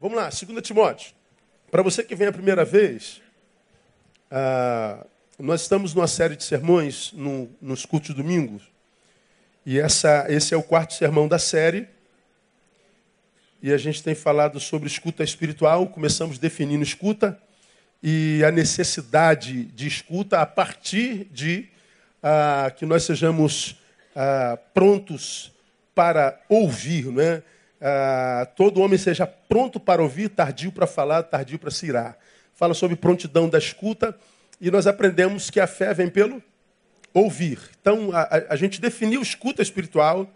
Vamos lá, 2 Timóteo. Para você que vem a primeira vez, ah, nós estamos numa série de sermões no, nos cultos domingos. E essa, esse é o quarto sermão da série. E a gente tem falado sobre escuta espiritual. Começamos definindo escuta e a necessidade de escuta a partir de ah, que nós sejamos ah, prontos para ouvir, não é? Ah, todo homem seja pronto para ouvir, tardio para falar, tardio para se irar. Fala sobre prontidão da escuta e nós aprendemos que a fé vem pelo ouvir. Então, a, a gente definiu escuta espiritual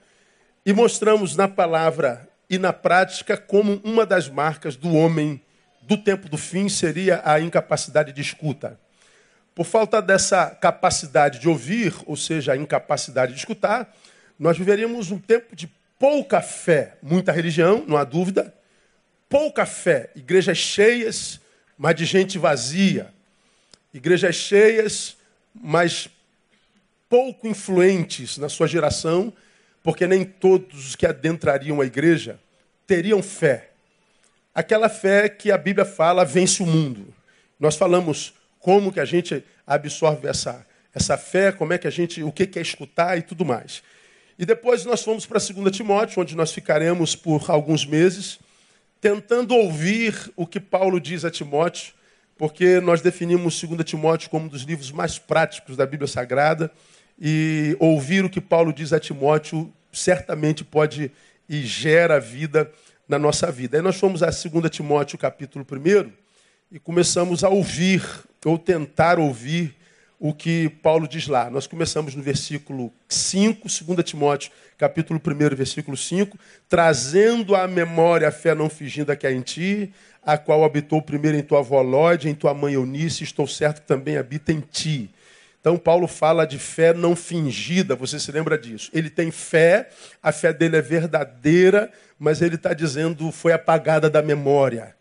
e mostramos na palavra e na prática como uma das marcas do homem do tempo do fim seria a incapacidade de escuta. Por falta dessa capacidade de ouvir, ou seja, a incapacidade de escutar, nós viveríamos um tempo de pouca fé, muita religião, não há dúvida, pouca fé, igrejas cheias, mas de gente vazia, igrejas cheias, mas pouco influentes na sua geração, porque nem todos os que adentrariam a igreja teriam fé. Aquela fé que a Bíblia fala vence o mundo. Nós falamos como que a gente absorve essa, essa fé, como é que a gente, o que é escutar e tudo mais. E depois nós fomos para 2 Timóteo, onde nós ficaremos por alguns meses, tentando ouvir o que Paulo diz a Timóteo, porque nós definimos 2 Timóteo como um dos livros mais práticos da Bíblia Sagrada, e ouvir o que Paulo diz a Timóteo certamente pode e gera vida na nossa vida. Aí nós fomos a 2 Timóteo, capítulo 1, e começamos a ouvir, ou tentar ouvir, o que Paulo diz lá. Nós começamos no versículo 5, 2 Timóteo, capítulo 1, versículo 5, trazendo à memória a fé não finginda que há em ti, a qual habitou primeiro em tua avó Lóide, em tua mãe Eunice, estou certo que também habita em ti. Então, Paulo fala de fé não fingida, você se lembra disso. Ele tem fé, a fé dele é verdadeira, mas ele está dizendo foi apagada da memória.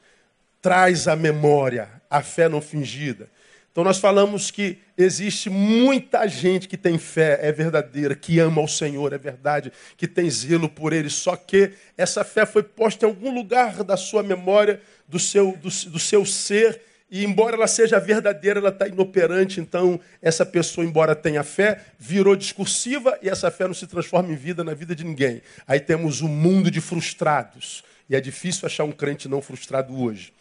Traz a memória, a fé não fingida. Então, nós falamos que existe muita gente que tem fé, é verdadeira, que ama o Senhor, é verdade, que tem zelo por Ele, só que essa fé foi posta em algum lugar da sua memória, do seu, do, do seu ser, e embora ela seja verdadeira, ela está inoperante. Então, essa pessoa, embora tenha fé, virou discursiva e essa fé não se transforma em vida na vida de ninguém. Aí temos um mundo de frustrados. E é difícil achar um crente não frustrado hoje.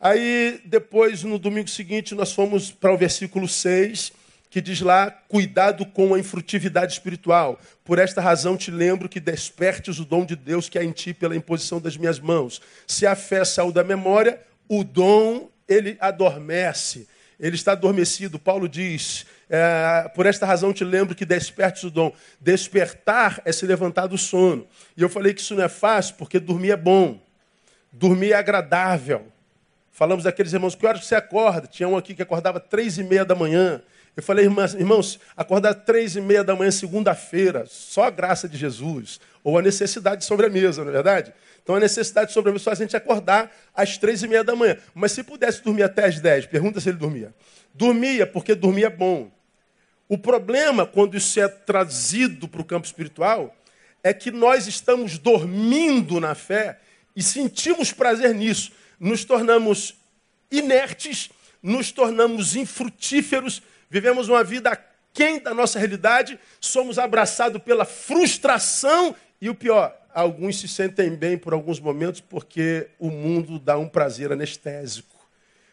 Aí, depois, no domingo seguinte, nós fomos para o versículo 6, que diz lá: Cuidado com a infrutividade espiritual. Por esta razão te lembro que despertes o dom de Deus que há em ti pela imposição das minhas mãos. Se a fé saiu da memória, o dom ele adormece, ele está adormecido. Paulo diz: é, por esta razão te lembro que despertes o dom. Despertar é se levantar do sono. E eu falei que isso não é fácil, porque dormir é bom, dormir é agradável. Falamos daqueles irmãos, que horas você acorda? Tinha um aqui que acordava três e meia da manhã. Eu falei, irmãos, acordar três e meia da manhã, segunda-feira, só a graça de Jesus, ou a necessidade sobre a mesa, não é verdade? Então a necessidade sobre a mesa faz a gente acordar às três e meia da manhã. Mas se pudesse dormir até às dez, pergunta se ele dormia. Dormia, porque dormir é bom. O problema, quando isso é trazido para o campo espiritual, é que nós estamos dormindo na fé e sentimos prazer nisso nos tornamos inertes, nos tornamos infrutíferos, vivemos uma vida aquém da nossa realidade, somos abraçados pela frustração e o pior, alguns se sentem bem por alguns momentos porque o mundo dá um prazer anestésico.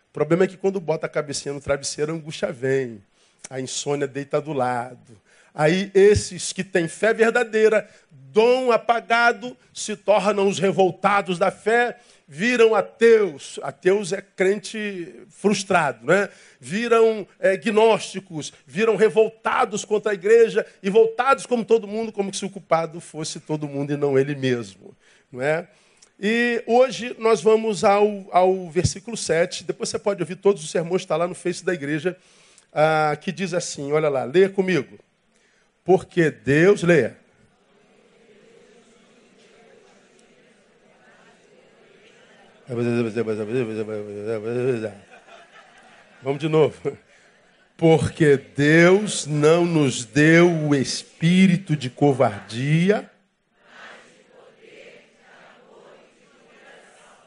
O problema é que quando bota a cabecinha no travesseiro, a angústia vem, a insônia deita do lado. Aí esses que têm fé verdadeira, dom apagado, se tornam os revoltados da fé viram ateus, ateus é crente frustrado, né? viram é, gnósticos, viram revoltados contra a igreja e voltados como todo mundo, como se o culpado fosse todo mundo e não ele mesmo. Não é? E hoje nós vamos ao, ao versículo 7, depois você pode ouvir todos os sermões, está lá no Face da igreja, ah, que diz assim, olha lá, leia comigo. Porque Deus, leia Vamos de novo. Porque Deus não nos deu o espírito de covardia.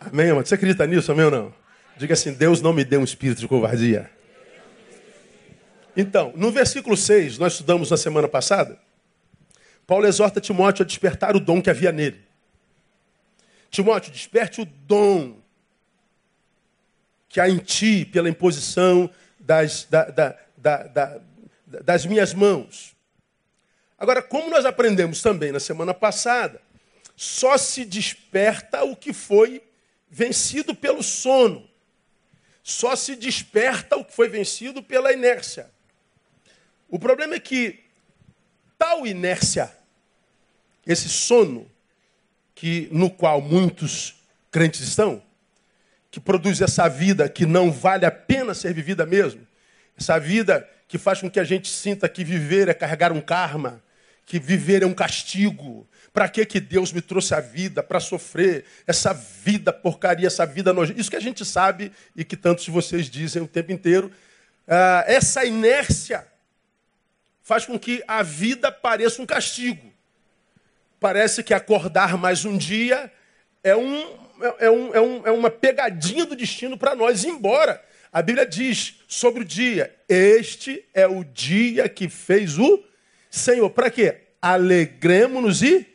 Amém, amado? Você acredita nisso, amém ou não? Diga assim: Deus não me deu um espírito de covardia. Então, no versículo 6, nós estudamos na semana passada, Paulo exorta Timóteo a despertar o dom que havia nele. Timóteo, desperte o dom que há em ti pela imposição das, da, da, da, das minhas mãos. Agora, como nós aprendemos também na semana passada, só se desperta o que foi vencido pelo sono. Só se desperta o que foi vencido pela inércia. O problema é que tal inércia, esse sono, que no qual muitos crentes estão, que produz essa vida que não vale a pena ser vivida mesmo, essa vida que faz com que a gente sinta que viver é carregar um karma, que viver é um castigo. Para que que Deus me trouxe a vida para sofrer essa vida porcaria, essa vida nojenta? Isso que a gente sabe e que tantos de vocês dizem o tempo inteiro. Ah, essa inércia faz com que a vida pareça um castigo. Parece que acordar mais um dia é, um, é, um, é, um, é uma pegadinha do destino para nós, embora a Bíblia diz sobre o dia: Este é o dia que fez o Senhor. Para quê? Alegremos-nos e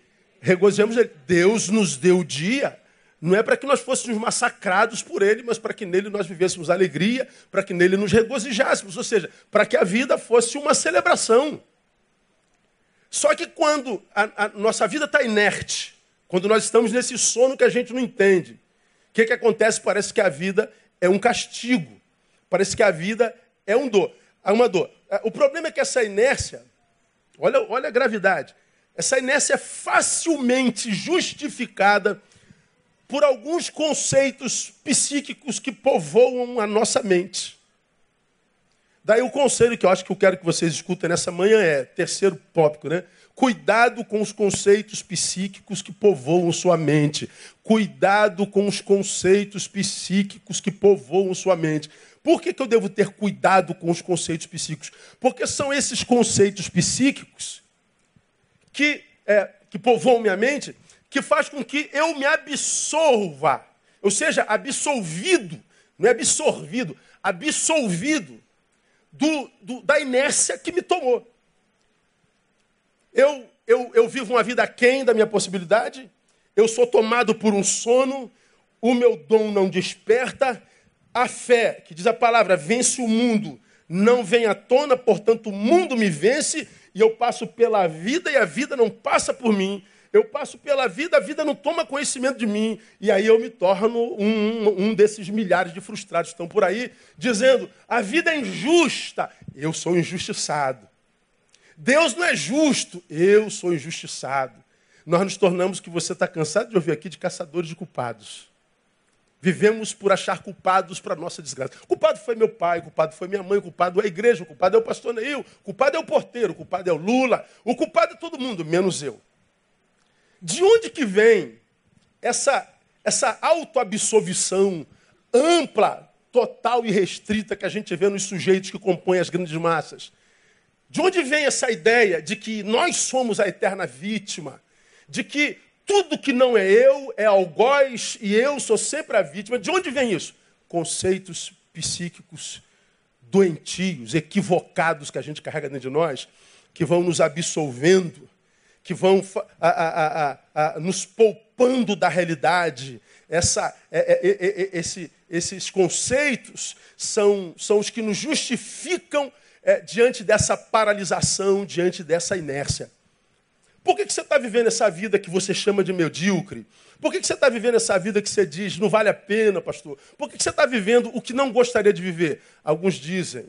regozijemos. Deus nos deu o dia não é para que nós fôssemos massacrados por ele, mas para que nele nós vivêssemos alegria, para que nele nos regozijássemos, ou seja, para que a vida fosse uma celebração. Só que quando a, a nossa vida está inerte, quando nós estamos nesse sono que a gente não entende, o que, que acontece? Parece que a vida é um castigo, parece que a vida é um dor, é uma dor. O problema é que essa inércia, olha, olha a gravidade, essa inércia é facilmente justificada por alguns conceitos psíquicos que povoam a nossa mente. Daí o conselho que eu acho que eu quero que vocês escutem nessa manhã é, terceiro tópico, né? Cuidado com os conceitos psíquicos que povoam sua mente. Cuidado com os conceitos psíquicos que povoam sua mente. Por que, que eu devo ter cuidado com os conceitos psíquicos? Porque são esses conceitos psíquicos que, é, que povoam minha mente que faz com que eu me absolva, ou seja, absolvido, não é absorvido, absolvido do, do, da inércia que me tomou. Eu, eu, eu vivo uma vida aquém da minha possibilidade, eu sou tomado por um sono, o meu dom não desperta, a fé, que diz a palavra, vence o mundo, não vem à tona, portanto o mundo me vence e eu passo pela vida e a vida não passa por mim. Eu passo pela vida, a vida não toma conhecimento de mim, e aí eu me torno um, um desses milhares de frustrados que estão por aí, dizendo: a vida é injusta, eu sou injustiçado. Deus não é justo, eu sou injustiçado. Nós nos tornamos, que você está cansado de ouvir aqui, de caçadores de culpados. Vivemos por achar culpados para nossa desgraça. Culpado foi meu pai, culpado foi minha mãe, culpado é a igreja, culpado é o pastor Neil, culpado é o porteiro, culpado é o Lula, o culpado é todo mundo, menos eu. De onde que vem essa, essa autoabsorvição ampla, total e restrita que a gente vê nos sujeitos que compõem as grandes massas? De onde vem essa ideia de que nós somos a eterna vítima? De que tudo que não é eu é algoz e eu sou sempre a vítima? De onde vem isso? Conceitos psíquicos doentios, equivocados que a gente carrega dentro de nós, que vão nos absolvendo que vão a, a, a, nos poupando da realidade. Essa, é, é, é, esse, esses conceitos são, são os que nos justificam é, diante dessa paralisação, diante dessa inércia. Por que, que você está vivendo essa vida que você chama de medíocre? Por que, que você está vivendo essa vida que você diz não vale a pena, pastor? Por que, que você está vivendo o que não gostaria de viver? Alguns dizem,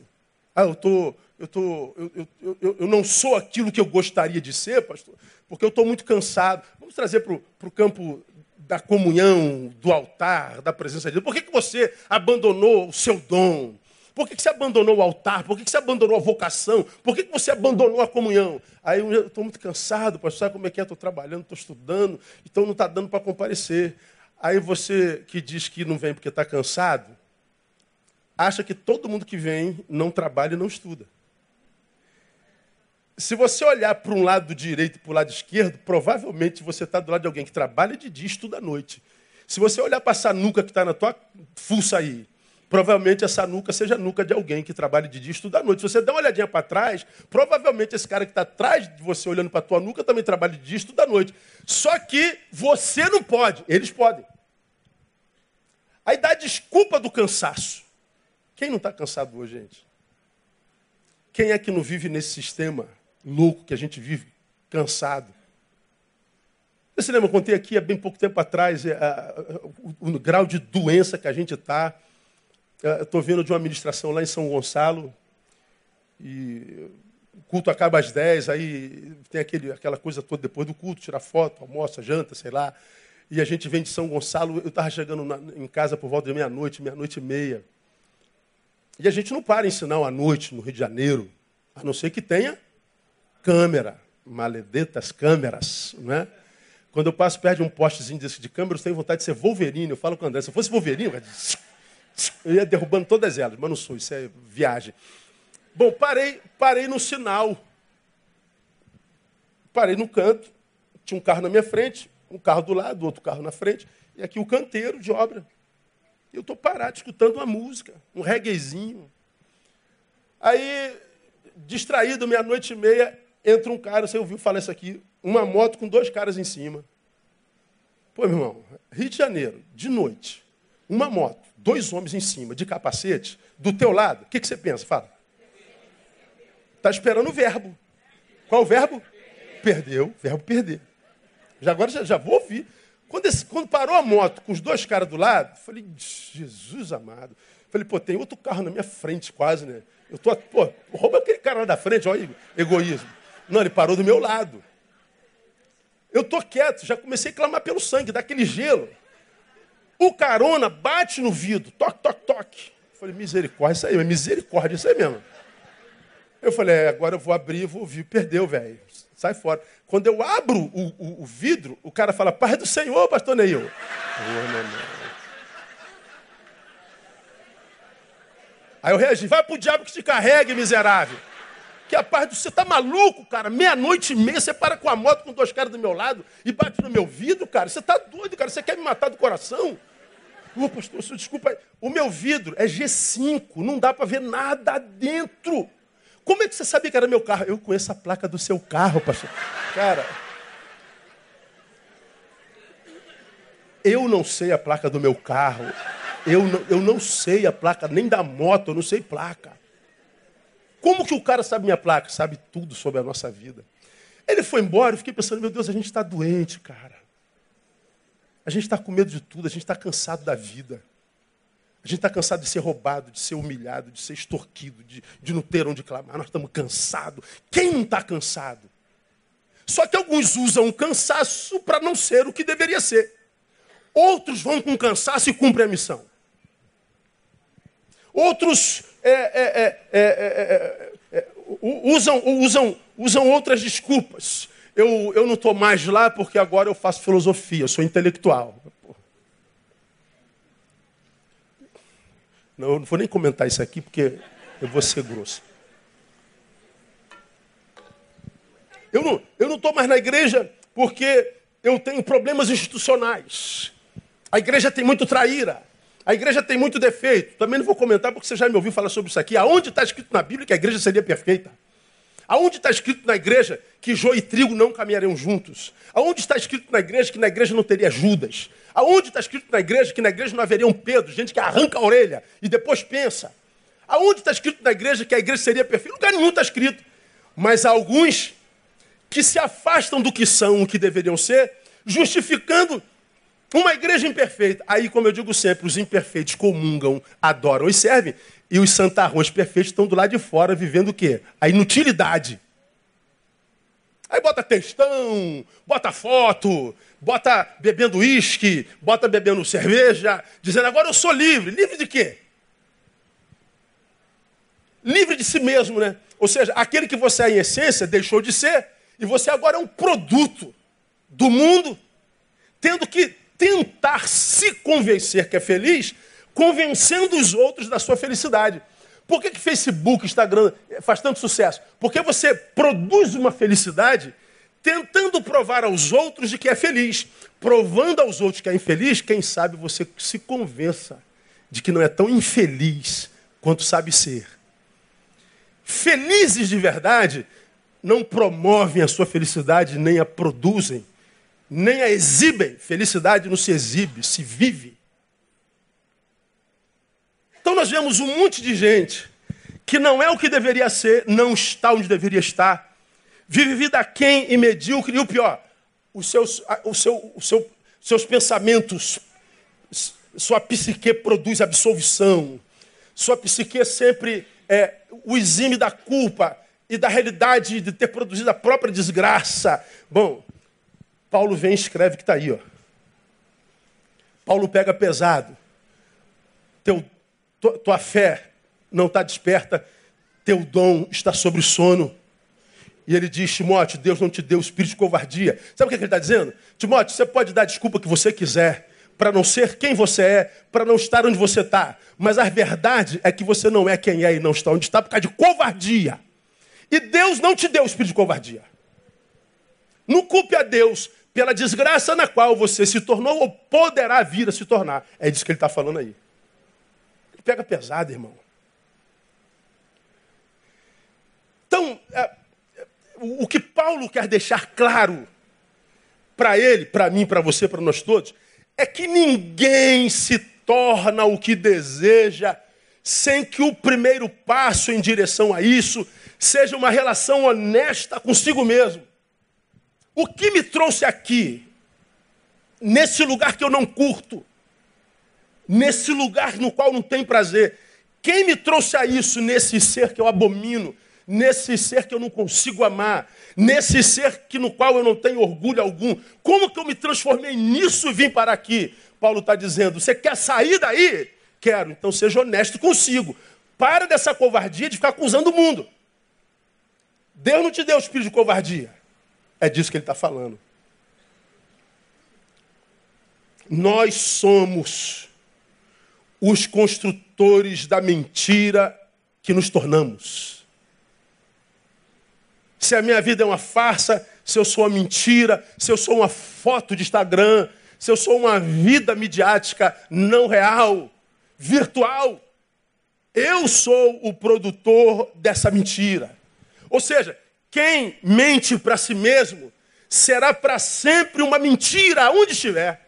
ah, eu estou eu, tô, eu, eu, eu, não sou aquilo que eu gostaria de ser, pastor, porque eu estou muito cansado. Vamos trazer para o campo da comunhão, do altar, da presença de Deus. Por que, que você abandonou o seu dom? Por que, que você abandonou o altar? Por que, que você abandonou a vocação? Por que, que você abandonou a comunhão? Aí eu estou muito cansado, pastor, sabe como é que é? Estou trabalhando, estou estudando, então não está dando para comparecer. Aí você que diz que não vem porque está cansado, acha que todo mundo que vem não trabalha e não estuda. Se você olhar para um lado direito e para o lado esquerdo, provavelmente você está do lado de alguém que trabalha de dia e estuda à noite. Se você olhar para essa nuca que está na tua fuça aí, provavelmente essa nuca seja a nuca de alguém que trabalha de dia e estuda à noite. Se você der uma olhadinha para trás, provavelmente esse cara que está atrás de você olhando para a tua nuca também trabalha de dia e estuda à noite. Só que você não pode, eles podem. Aí dá desculpa do cansaço. Quem não está cansado hoje, gente? Quem é que não vive nesse sistema louco que a gente vive, cansado? Você lembra, eu contei aqui há bem pouco tempo atrás é, o, o, grau de doença que a gente está. É, Estou vendo de uma administração lá em São Gonçalo. E o culto acaba às 10, aí tem aquele, aquela coisa toda depois do culto, tirar foto, almoça, janta, sei lá. E a gente vem de São Gonçalo, eu estava chegando na, em casa por volta de meia-noite, meia-noite e meia. E a gente não para em sinal à noite no Rio de Janeiro, a não ser que tenha câmera, maledetas câmeras, não é? Quando eu passo perto de um postezinho desse de câmera, eu tenho vontade de ser Wolverine. Eu falo com o André, se eu fosse Wolverine, eu ia derrubando todas elas, mas não sou, isso é viagem. Bom, parei, parei no sinal. Parei no canto, tinha um carro na minha frente, um carro do lado, outro carro na frente, e aqui o canteiro de obra. Eu estou parado escutando uma música, um reguezinho. Aí, distraído, meia-noite e meia, entra um cara, você ouviu falar isso aqui, uma moto com dois caras em cima. Pô, meu irmão, Rio de Janeiro, de noite, uma moto, dois homens em cima, de capacete, do teu lado, o que, que você pensa? Fala. Está esperando o verbo. Qual o verbo? Perdeu, verbo perder. Já agora já, já vou ouvir. Quando, esse, quando, parou a moto com os dois caras do lado, falei, Jesus amado. Falei, pô, tem outro carro na minha frente quase, né? Eu tô, pô, rouba aquele cara lá da frente, olha egoísmo. Não, ele parou do meu lado. Eu tô quieto, já comecei a clamar pelo sangue, daquele gelo. O carona bate no vidro, toque, toque, toque. falei, misericórdia, isso aí, misericórdia, isso aí mesmo. Eu falei, é, agora eu vou abrir, vou ouvir. Perdeu, velho. Sai fora. Quando eu abro o, o, o, vidro, o cara fala, Pai do Senhor, pastor Neil. Aí eu reagi, vai pro diabo que te carregue, miserável. Que a paz do você tá maluco, cara? Meia-noite e meia, você para com a moto com dois caras do meu lado e bate no meu vidro, cara. Você tá doido, cara? Você quer me matar do coração? Ô, oh, pastor, desculpa aí. O meu vidro é G5, não dá para ver nada dentro. Como é que você sabia que era meu carro? Eu conheço a placa do seu carro, pastor. Cara, eu não sei a placa do meu carro. Eu não, eu não sei a placa nem da moto, eu não sei placa. Como que o cara sabe minha placa? Sabe tudo sobre a nossa vida. Ele foi embora, eu fiquei pensando, meu Deus, a gente está doente, cara. A gente está com medo de tudo, a gente está cansado da vida. A gente está cansado de ser roubado, de ser humilhado, de ser extorquido, de, de não ter onde clamar. Nós estamos cansados. Quem não está cansado? Só que alguns usam o cansaço para não ser o que deveria ser. Outros vão com cansaço e cumprem a missão. Outros é, é, é, usam, usam, usam outras desculpas. Eu, eu não estou mais lá porque agora eu faço filosofia, eu sou intelectual. Não, eu não vou nem comentar isso aqui porque eu vou ser grosso. Eu não eu não estou mais na igreja porque eu tenho problemas institucionais. A igreja tem muito traíra. A igreja tem muito defeito. Também não vou comentar porque você já me ouviu falar sobre isso aqui. Aonde está escrito na Bíblia que a igreja seria perfeita? Aonde está escrito na igreja que joio e trigo não caminhariam juntos? Aonde está escrito na igreja que na igreja não teria Judas? Aonde está escrito na igreja que na igreja não haveria um Pedro, gente que arranca a orelha e depois pensa? Aonde está escrito na igreja que a igreja seria perfeita? Lugar nenhum está escrito. Mas há alguns que se afastam do que são, o que deveriam ser, justificando uma igreja imperfeita. Aí, como eu digo sempre, os imperfeitos comungam, adoram e servem. E os santarrões perfeitos estão do lado de fora vivendo o quê? A inutilidade. Aí bota textão, bota foto, bota bebendo uísque, bota bebendo cerveja, dizendo agora eu sou livre. Livre de quê? Livre de si mesmo, né? Ou seja, aquele que você é em essência deixou de ser e você agora é um produto do mundo, tendo que tentar se convencer que é feliz convencendo os outros da sua felicidade. Por que, que Facebook, Instagram faz tanto sucesso? Porque você produz uma felicidade tentando provar aos outros de que é feliz. Provando aos outros que é infeliz, quem sabe você se convença de que não é tão infeliz quanto sabe ser. Felizes de verdade não promovem a sua felicidade, nem a produzem, nem a exibem. Felicidade não se exibe, se vive. Então nós vemos um monte de gente que não é o que deveria ser, não está onde deveria estar, vive vida quem e medíocre, e o pior, os seus, o seu, o seu, seus pensamentos, sua psique produz absolvição, sua psique sempre é o exime da culpa e da realidade de ter produzido a própria desgraça. Bom, Paulo vem e escreve que está aí. Ó. Paulo pega pesado. Teu, tua, fé não está desperta, teu dom está sobre o sono. E ele diz, Timóteo, Deus não te deu espírito de covardia. Sabe o que ele está dizendo? Timóteo, você pode dar desculpa que você quiser, para não ser quem você é, para não estar onde você está. Mas a verdade é que você não é quem é e não está onde está por causa de covardia. E Deus não te deu o espírito de covardia. Não culpe a Deus pela desgraça na qual você se tornou ou poderá vir a se tornar. É disso que ele está falando aí. Ele pega pesado, irmão. Então, é, o que Paulo quer deixar claro para ele, para mim, para você, para nós todos, é que ninguém se torna o que deseja sem que o primeiro passo em direção a isso seja uma relação honesta consigo mesmo. O que me trouxe aqui, nesse lugar que eu não curto, nesse lugar no qual não tenho prazer? Quem me trouxe a isso, nesse ser que eu abomino, nesse ser que eu não consigo amar, nesse ser que no qual eu não tenho orgulho algum. Como que eu me transformei nisso e vim para aqui? Paulo está dizendo: você quer sair daí? Quero, então seja honesto consigo. Para dessa covardia de ficar acusando o mundo. Deus não te deu o espírito de covardia. É disso que ele está falando. Nós somos os construtores da mentira que nos tornamos se a minha vida é uma farsa, se eu sou uma mentira, se eu sou uma foto de Instagram, se eu sou uma vida midiática não real, virtual. Eu sou o produtor dessa mentira. Ou seja, quem mente para si mesmo será para sempre uma mentira, onde estiver.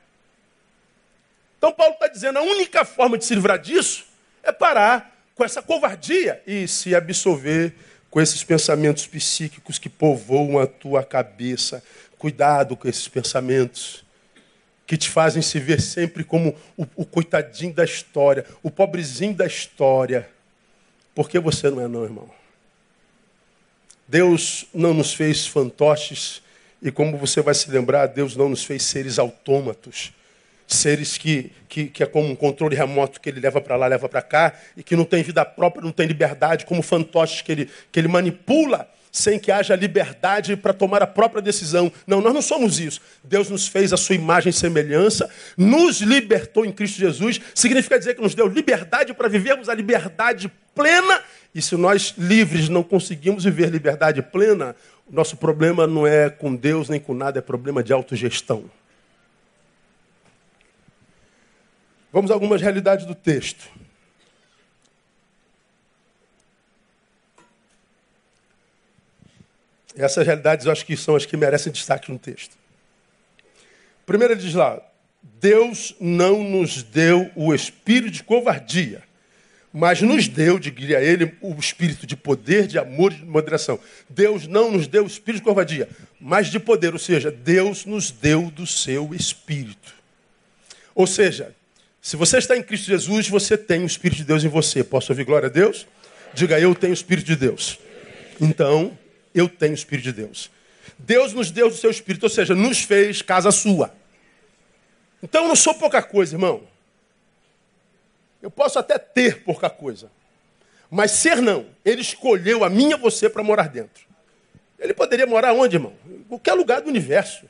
Então, Paulo está dizendo: a única forma de se livrar disso é parar com essa covardia e se absolver com esses pensamentos psíquicos que povoam a tua cabeça. Cuidado com esses pensamentos que te fazem se ver sempre como o, o coitadinho da história, o pobrezinho da história. Porque você não é, não, irmão. Deus não nos fez fantoches, e como você vai se lembrar, Deus não nos fez seres autômatos seres que, que, que, é como um controle remoto que ele leva para lá, leva para cá, e que não tem vida própria, não tem liberdade, como fantoches que ele, que ele manipula sem que haja liberdade para tomar a própria decisão. Não, nós não somos isso. Deus nos fez a sua imagem e semelhança, nos libertou em Cristo Jesus, significa dizer que nos deu liberdade para vivermos a liberdade plena, e se nós livres não conseguimos viver liberdade plena, o nosso problema não é com Deus nem com nada, é problema de autogestão. Vamos a algumas realidades do texto. Essas realidades eu acho que são as que merecem destaque no texto. Primeiro ele diz lá: Deus não nos deu o espírito de covardia, mas nos deu, diria ele, o espírito de poder, de amor e de moderação. Deus não nos deu o espírito de covardia, mas de poder, ou seja, Deus nos deu do seu espírito. Ou seja, se você está em Cristo Jesus, você tem o Espírito de Deus em você. Posso ouvir glória a Deus? Diga, eu tenho o Espírito de Deus. Então, eu tenho o Espírito de Deus. Deus nos deu o seu Espírito, ou seja, nos fez casa sua. Então, eu não sou pouca coisa, irmão. Eu posso até ter pouca coisa. Mas ser não. Ele escolheu a minha você para morar dentro. Ele poderia morar onde, irmão? Em qualquer lugar do universo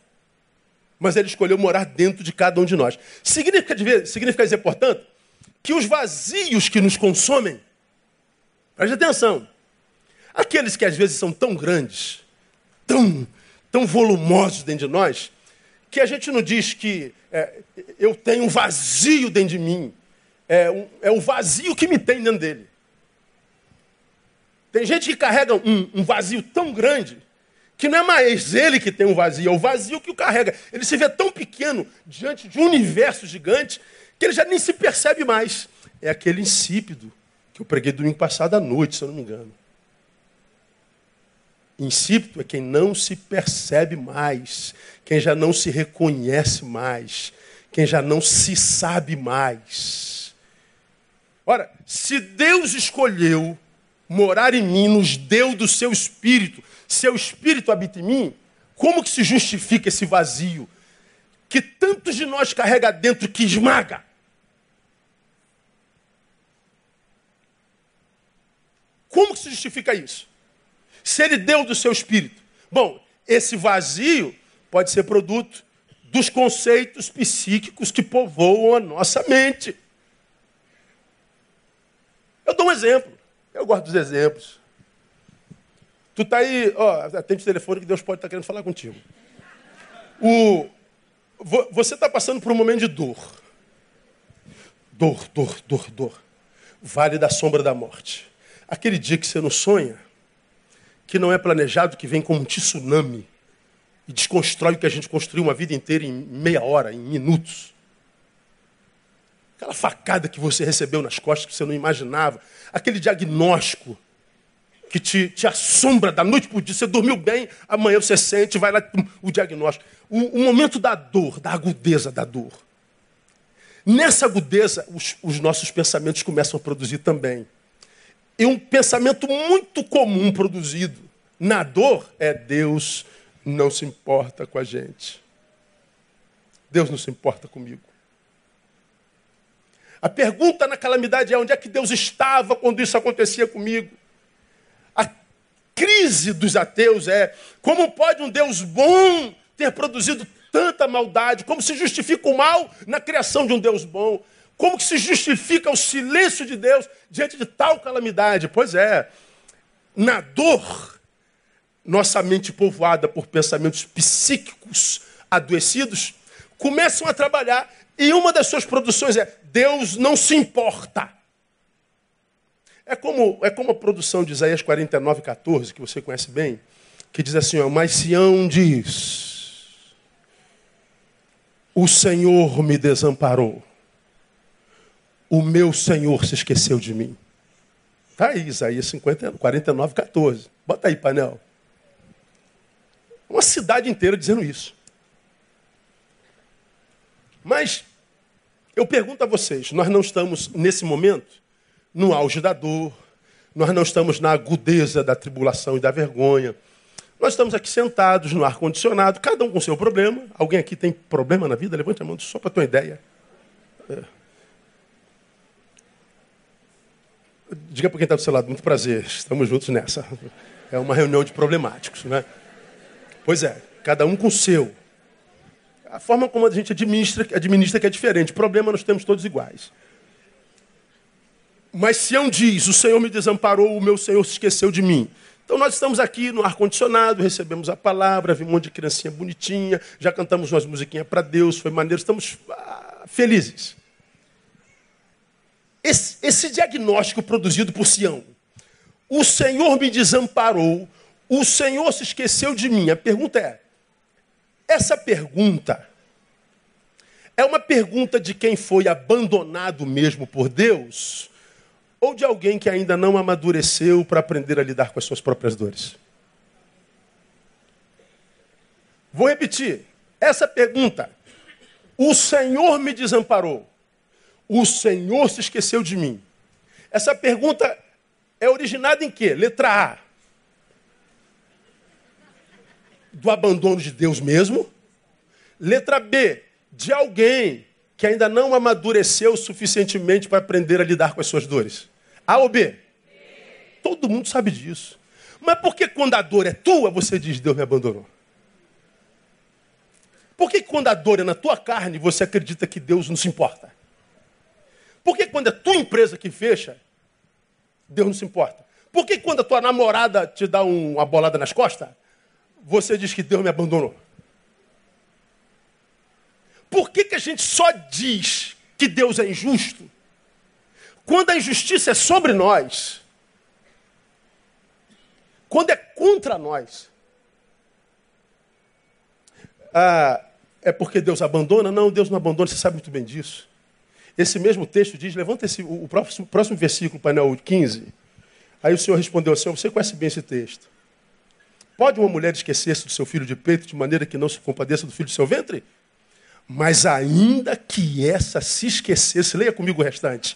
mas ele escolheu morar dentro de cada um de nós. Significa significa dizer, portanto, que os vazios que nos consomem, preste atenção, aqueles que às vezes são tão grandes, tão, tão volumosos dentro de nós, que a gente não diz que é, eu tenho um vazio dentro de mim. É, um, é o vazio que me tem dentro dele. Tem gente que carrega um, um vazio tão grande que não é mais ele que tem um vazio, é o vazio que o carrega. Ele se vê tão pequeno diante de um universo gigante que ele já nem se percebe mais. É aquele insípido que eu preguei domingo passado à noite, se eu não me engano. Insípido é quem não se percebe mais, quem já não se reconhece mais, quem já não se sabe mais. Ora, se Deus escolheu morar em mim, nos deu do seu espírito, seu espírito habita em mim, como que se justifica esse vazio que tantos de nós carrega dentro que esmaga? Como que se justifica isso? Se ele deu do seu espírito. Bom, esse vazio pode ser produto dos conceitos psíquicos que povoam a nossa mente. Eu dou um exemplo. Eu gosto dos exemplos. Tu tá aí, ó, atende o telefone que Deus pode estar tá querendo falar contigo. O, você está passando por um momento de dor. Dor, dor, dor, dor. Vale da sombra da morte. Aquele dia que você não sonha, que não é planejado, que vem como um tsunami e desconstrói o que a gente construiu uma vida inteira em meia hora, em minutos. Aquela facada que você recebeu nas costas que você não imaginava, aquele diagnóstico que te, te assombra da noite para o dia. Você dormiu bem, amanhã você sente, vai lá o diagnóstico. O, o, momento da dor, da agudeza da dor. Nessa agudeza, os, os nossos pensamentos começam a produzir também. E um pensamento muito comum produzido na dor é Deus não se importa com a gente. Deus não se importa comigo. A pergunta na calamidade é onde é que Deus estava quando isso acontecia comigo? crise dos ateus é como pode um Deus bom ter produzido tanta maldade? Como se justifica o mal na criação de um Deus bom? Como que se justifica o silêncio de Deus diante de tal calamidade? Pois é, na dor, nossa mente povoada por pensamentos psíquicos adoecidos começam a trabalhar e uma das suas produções é Deus não se importa. É como, é como a produção de Isaías 49, 14, que você conhece bem, que diz assim: ó, Mas Sião diz: O Senhor me desamparou, o meu Senhor se esqueceu de mim. Está aí, Isaías 50, 49, 14. Bota aí, painel. Uma cidade inteira dizendo isso. Mas eu pergunto a vocês: nós não estamos nesse momento no auge da dor, nós não estamos na agudeza da tribulação e da vergonha. Nós estamos aqui sentados no ar-condicionado, cada um com seu problema. Alguém aqui tem problema na vida? Levante a mão só para ter uma ideia. É. Diga para quem está do seu lado, muito prazer, estamos juntos nessa. É uma reunião de problemáticos, né? Pois é, cada um com o seu. A forma como a gente administra, administra que é diferente. Problema nós temos todos iguais. Mas Sião diz: O Senhor me desamparou, o meu Senhor se esqueceu de mim. Então nós estamos aqui no ar-condicionado, recebemos a palavra, vi um monte de criancinha bonitinha, já cantamos umas musiquinhas para Deus, foi maneiro, estamos ah, felizes. Esse, esse diagnóstico produzido por Sião, o Senhor me desamparou, o Senhor se esqueceu de mim. A pergunta é: essa pergunta é uma pergunta de quem foi abandonado mesmo por Deus? ou de alguém que ainda não amadureceu para aprender a lidar com as suas próprias dores? Vou repetir essa pergunta. O Senhor me desamparou. O Senhor se esqueceu de mim. Essa pergunta é originada em quê? Letra A. Do abandono de Deus mesmo. Letra B. De alguém que ainda não amadureceu suficientemente para aprender a lidar com as suas dores? A ou B? Todo mundo sabe disso. Mas por que quando a dor é tua, você diz Deus me abandonou? Por que quando a dor é na tua carne, você acredita que Deus não se importa? Por que quando é tua empresa que fecha, Deus não se importa? Por que quando a tua namorada te dá uma bolada nas costas, você diz que Deus me abandonou? Por que, que a gente só diz que Deus é injusto quando a injustiça é sobre nós? Quando é contra nós? Ah, é porque Deus abandona? Não, Deus não abandona, você sabe muito bem disso. Esse mesmo texto diz, levanta esse, o próximo, próximo versículo, painel 15. Aí o Senhor respondeu assim, você conhece bem esse texto. Pode uma mulher esquecer-se do seu filho de peito de maneira que não se compadeça do filho do seu ventre? Mas ainda que essa se esquecesse, leia comigo o restante.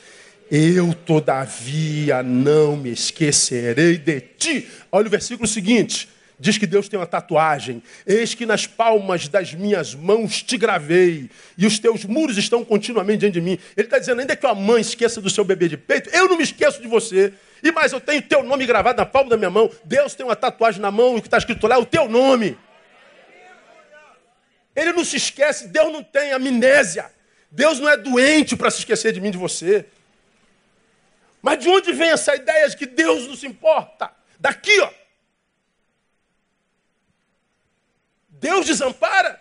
Eu, todavia, não me esquecerei de ti. Olha o versículo seguinte. Diz que Deus tem uma tatuagem. Eis que nas palmas das minhas mãos te gravei, e os teus muros estão continuamente diante de mim. Ele está dizendo, ainda que a mãe esqueça do seu bebê de peito, eu não me esqueço de você. E mais, eu tenho teu nome gravado na palma da minha mão. Deus tem uma tatuagem na mão e o que está escrito lá é o teu nome. Ele não se esquece, Deus não tem amnésia. Deus não é doente para se esquecer de mim, de você. Mas de onde vem essa ideia de que Deus não se importa? Daqui, ó. Deus desampara?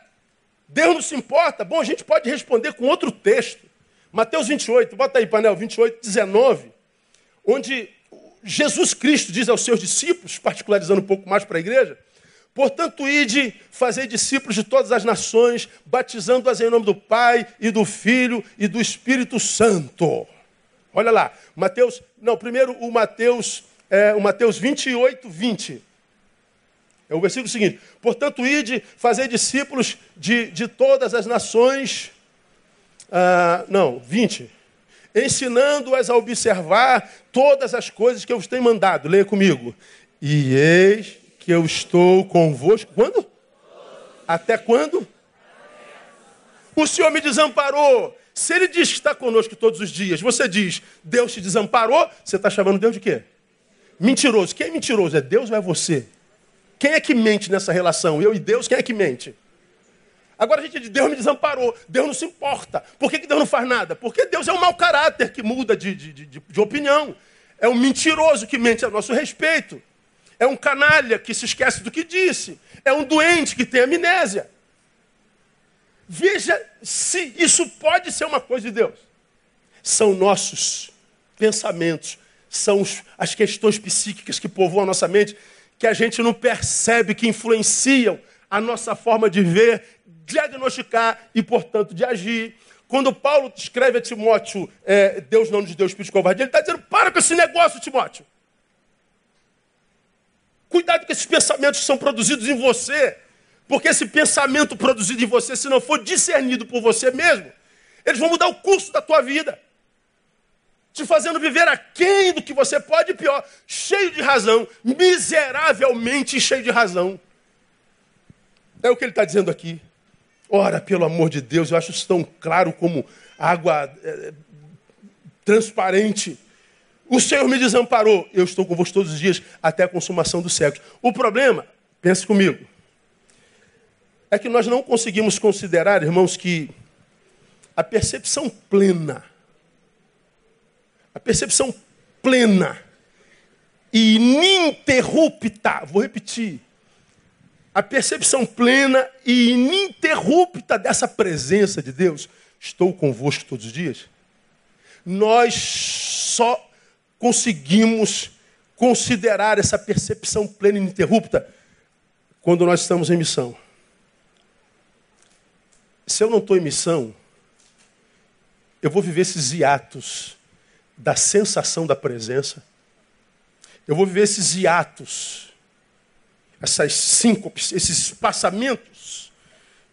Deus não se importa? Bom, a gente pode responder com outro texto. Mateus 28, bota aí, panel, 28, 19. Onde Jesus Cristo diz aos seus discípulos, particularizando um pouco mais para a igreja, Portanto, ide fazer discípulos de todas as nações, batizando-as em nome do Pai e do Filho e do Espírito Santo. Olha lá, Mateus, não, primeiro o Mateus, é, o Mateus 28, 20. É o versículo seguinte: Portanto, ide fazer discípulos de, de todas as nações. Ah, não, 20. Ensinando-as a observar todas as coisas que eu vos tenho mandado. Leia comigo. E eis que eu estou convosco. Quando? Até quando? O Senhor me desamparou. Se Ele diz que está conosco todos os dias, você diz, Deus te desamparou, você está chamando Deus de quê? Mentiroso. Quem é mentiroso? É Deus ou é você? Quem é que mente nessa relação? Eu e Deus, quem é que mente? Agora a gente diz, Deus me desamparou, Deus não se importa. Por que, que Deus não faz nada? Porque Deus é um mau caráter que muda de, de, de, de opinião. É um mentiroso que mente a nosso respeito. É um canalha que se esquece do que disse. É um doente que tem amnésia. Veja se isso pode ser uma coisa de Deus. São nossos pensamentos, são as questões psíquicas que povoam a nossa mente que a gente não percebe que influenciam a nossa forma de ver, diagnosticar e, portanto, de agir. Quando Paulo escreve a Timóteo, é, Deus não nos deu espírito de covardia, ele está dizendo: para com esse negócio, Timóteo. Cuidado com esses pensamentos que são produzidos em você, porque esse pensamento produzido em você, se não for discernido por você mesmo, eles vão mudar o curso da tua vida te fazendo viver aquém do que você pode, pior, cheio de razão, miseravelmente cheio de razão. É o que ele está dizendo aqui. Ora, pelo amor de Deus, eu acho isso tão claro como água é, transparente. O Senhor me desamparou, eu estou convosco todos os dias até a consumação dos séculos. O problema, pense comigo, é que nós não conseguimos considerar, irmãos, que a percepção plena a percepção plena e ininterrupta, vou repetir, a percepção plena e ininterrupta dessa presença de Deus, estou convosco todos os dias, nós só conseguimos considerar essa percepção plena e ininterrupta quando nós estamos em missão. Se eu não estou em missão, eu vou viver esses hiatos da sensação da presença. Eu vou viver esses hiatos, essas síncopes, esses espaçamentos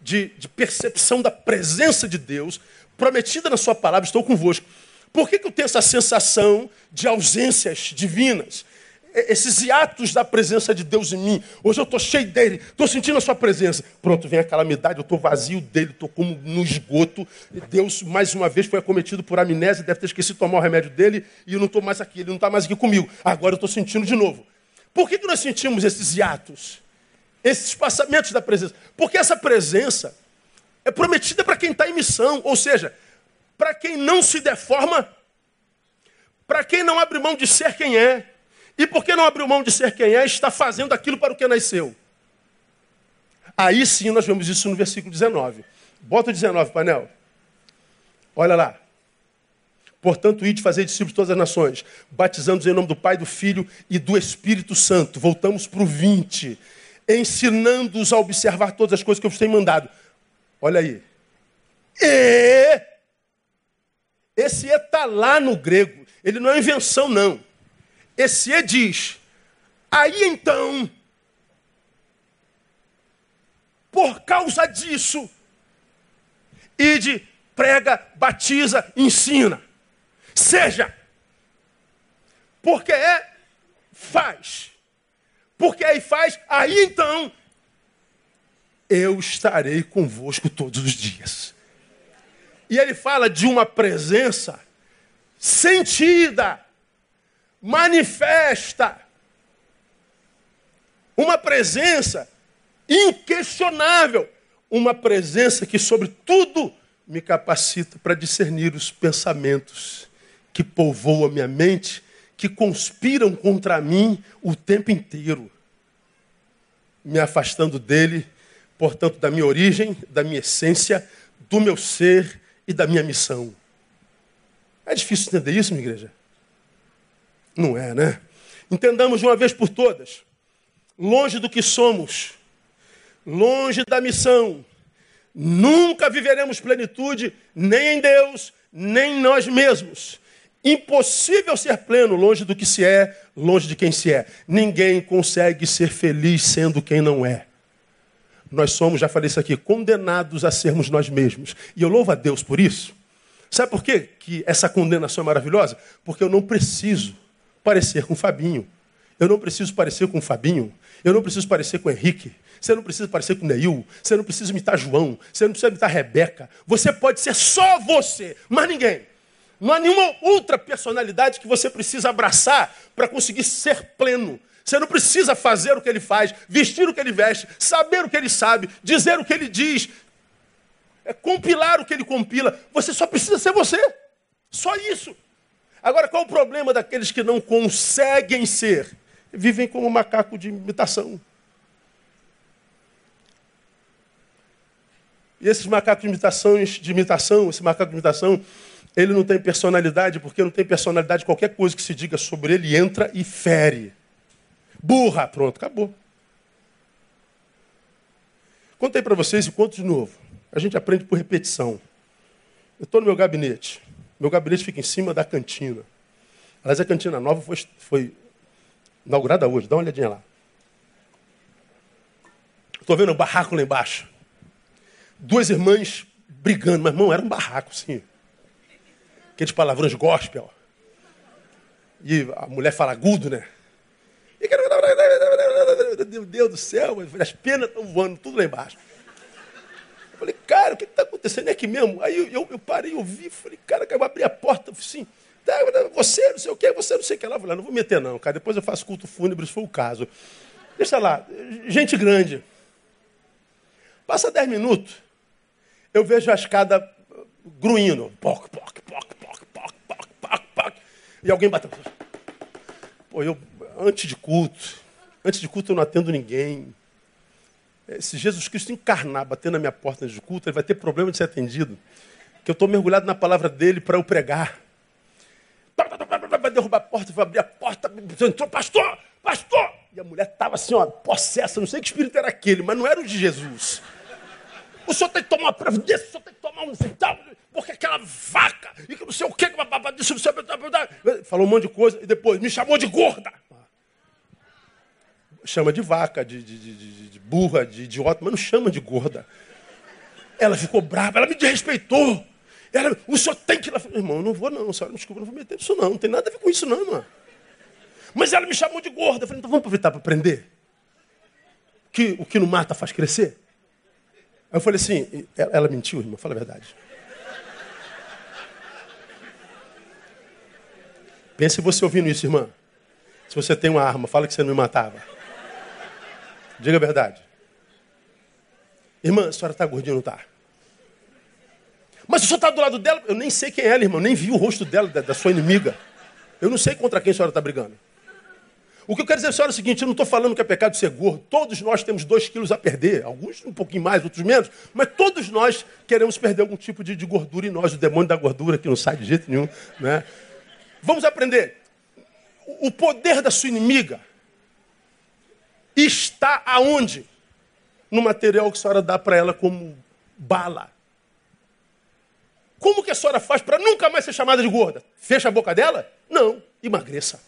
de, de percepção da presença de Deus, prometida na Sua palavra, estou convosco. Por que, que eu tenho essa sensação de ausências divinas? Esses hiatos da presença de Deus em mim. Hoje eu estou cheio dele, estou sentindo a sua presença. Pronto, vem a calamidade, eu estou vazio dele, estou como no esgoto. Deus, mais uma vez, foi acometido por amnésia, deve ter esquecido de tomar o remédio dele e eu não estou mais aqui, ele não está mais aqui comigo. Agora eu estou sentindo de novo. Por que, que nós sentimos esses hiatos? Esses passamentos da presença? Porque essa presença é prometida para quem está em missão, ou seja, para quem não se deforma, para quem não abre mão de ser quem é. E porque não abriu mão de ser quem é, está fazendo aquilo para o que nasceu. Aí sim nós vemos isso no versículo 19. Bota o 19, painel. Olha lá. Portanto, ide fazer discípulos de todas as nações, batizando-os em nome do Pai, do Filho e do Espírito Santo. Voltamos para o 20. Ensinando-os a observar todas as coisas que eu vos tenho mandado. Olha aí. E esse E está lá no grego. Ele não é invenção, não. Esse E diz: aí então, por causa disso, ide, prega, batiza, ensina. Seja. Porque é, faz. Porque aí faz, aí então, eu estarei convosco todos os dias. E ele fala de uma presença sentida, manifesta, uma presença inquestionável, uma presença que, sobre tudo, me capacita para discernir os pensamentos que povoam a minha mente, que conspiram contra mim o tempo inteiro, me afastando dele, portanto, da minha origem, da minha essência, do meu ser e da minha missão. É difícil entender isso, minha igreja? Não é, né? Entendamos de uma vez por todas. Longe do que somos, longe da missão, nunca viveremos plenitude, nem em Deus, nem em nós mesmos. Impossível ser pleno longe do que se é, longe de quem se é. Ninguém consegue ser feliz sendo quem não é. Nós somos, já falei isso aqui, condenados a sermos nós mesmos. E eu louvo a Deus por isso. Sabe por quê que essa condenação é maravilhosa? Porque eu não preciso parecer com o Fabinho. Eu não preciso parecer com o Fabinho. Eu não preciso parecer com o Henrique. Você não precisa parecer com o Neil. Você não precisa imitar João. Você não precisa imitar Rebeca. Você pode ser só você, mas ninguém. Não há nenhuma outra personalidade que você precisa abraçar para conseguir ser pleno. Você não precisa fazer o que ele faz, vestir o que ele veste, saber o que ele sabe, dizer o que ele diz, é compilar o que ele compila. Você só precisa ser você. Só isso. Agora, qual o problema daqueles que não conseguem ser? Vivem como macaco de imitação. E esses macacos de imitação, de imitação, esse macaco de imitação, ele não tem personalidade, porque não tem personalidade, qualquer coisa que se diga sobre ele entra e fere. Burra, pronto, acabou. Contei para vocês e conto de novo. A gente aprende por repetição. Eu estou no meu gabinete. Meu gabinete fica em cima da cantina. Aliás, a cantina nova foi, foi inaugurada hoje. Dá uma olhadinha lá. Estou vendo um barraco lá embaixo. Duas irmãs brigando. Mas, irmão, era um barraco, sim. Aqueles palavrões gospel. E a mulher fala agudo, né? Meu Deus do céu, as penas estão voando tudo lá embaixo. Falei, cara, o que está acontecendo aqui mesmo? Aí eu, eu, eu vi, falei, cara, eu abri a porta, assim, tá, você não sei o que, você não sei o que lá. Eu falei, não vou meter não, cara, depois eu faço culto fúnebre, se for o caso. Deixa lá, gente grande. Passa dez minutos, eu vejo a escada gruindo. Poc, poc, poc, poc, poc, poc, poc, poc. E alguém bateu. Pô, eu, antes de culto, antes de culto eu não atendo ninguém. Se Jesus Cristo encarnar, bater na minha porta de culto, ele vai ter problema de ser atendido. Que eu estou mergulhado na palavra dele para eu pregar. Vai derrubar a porta, vai abrir a porta. Entrou, pastor, pastor! E a mulher estava assim, ó, possessa, não sei que espírito era aquele, mas não era o de Jesus. O senhor tem que tomar uma providência, o senhor tem que tomar um tal, porque aquela vaca, e que não sei o que, disse, não sei, falou um monte de coisa, e depois me chamou de gorda. Chama de vaca, de, de, de, de burra, de idiota, mas não chama de gorda. Ela ficou brava, ela me desrespeitou. Ela, o senhor tem que ir lá. Irmão, não vou não, senhora, desculpa, não vou meter isso não, não tem nada a ver com isso não, irmão. Mas ela me chamou de gorda. Eu falei, então vamos aproveitar para aprender. Que o que não mata faz crescer. Aí eu falei assim, ela, ela mentiu, irmão, fala a verdade. Pense você ouvindo isso, irmã. Se você tem uma arma, fala que você não me matava. Diga a verdade. Irmã, a senhora está gordinha não está? Mas o senhor está do lado dela, eu nem sei quem é ela, irmão, nem vi o rosto dela, da, da sua inimiga. Eu não sei contra quem a senhora está brigando. O que eu quero dizer senhora, é o seguinte: eu não estou falando que é pecado ser gordo. Todos nós temos dois quilos a perder. Alguns um pouquinho mais, outros menos. Mas todos nós queremos perder algum tipo de, de gordura em nós. O demônio da gordura que não sai de jeito nenhum. Né? Vamos aprender. O poder da sua inimiga está aonde? No material que a senhora dá para ela como bala. Como que a senhora faz para nunca mais ser chamada de gorda? Fecha a boca dela? Não, emagreça.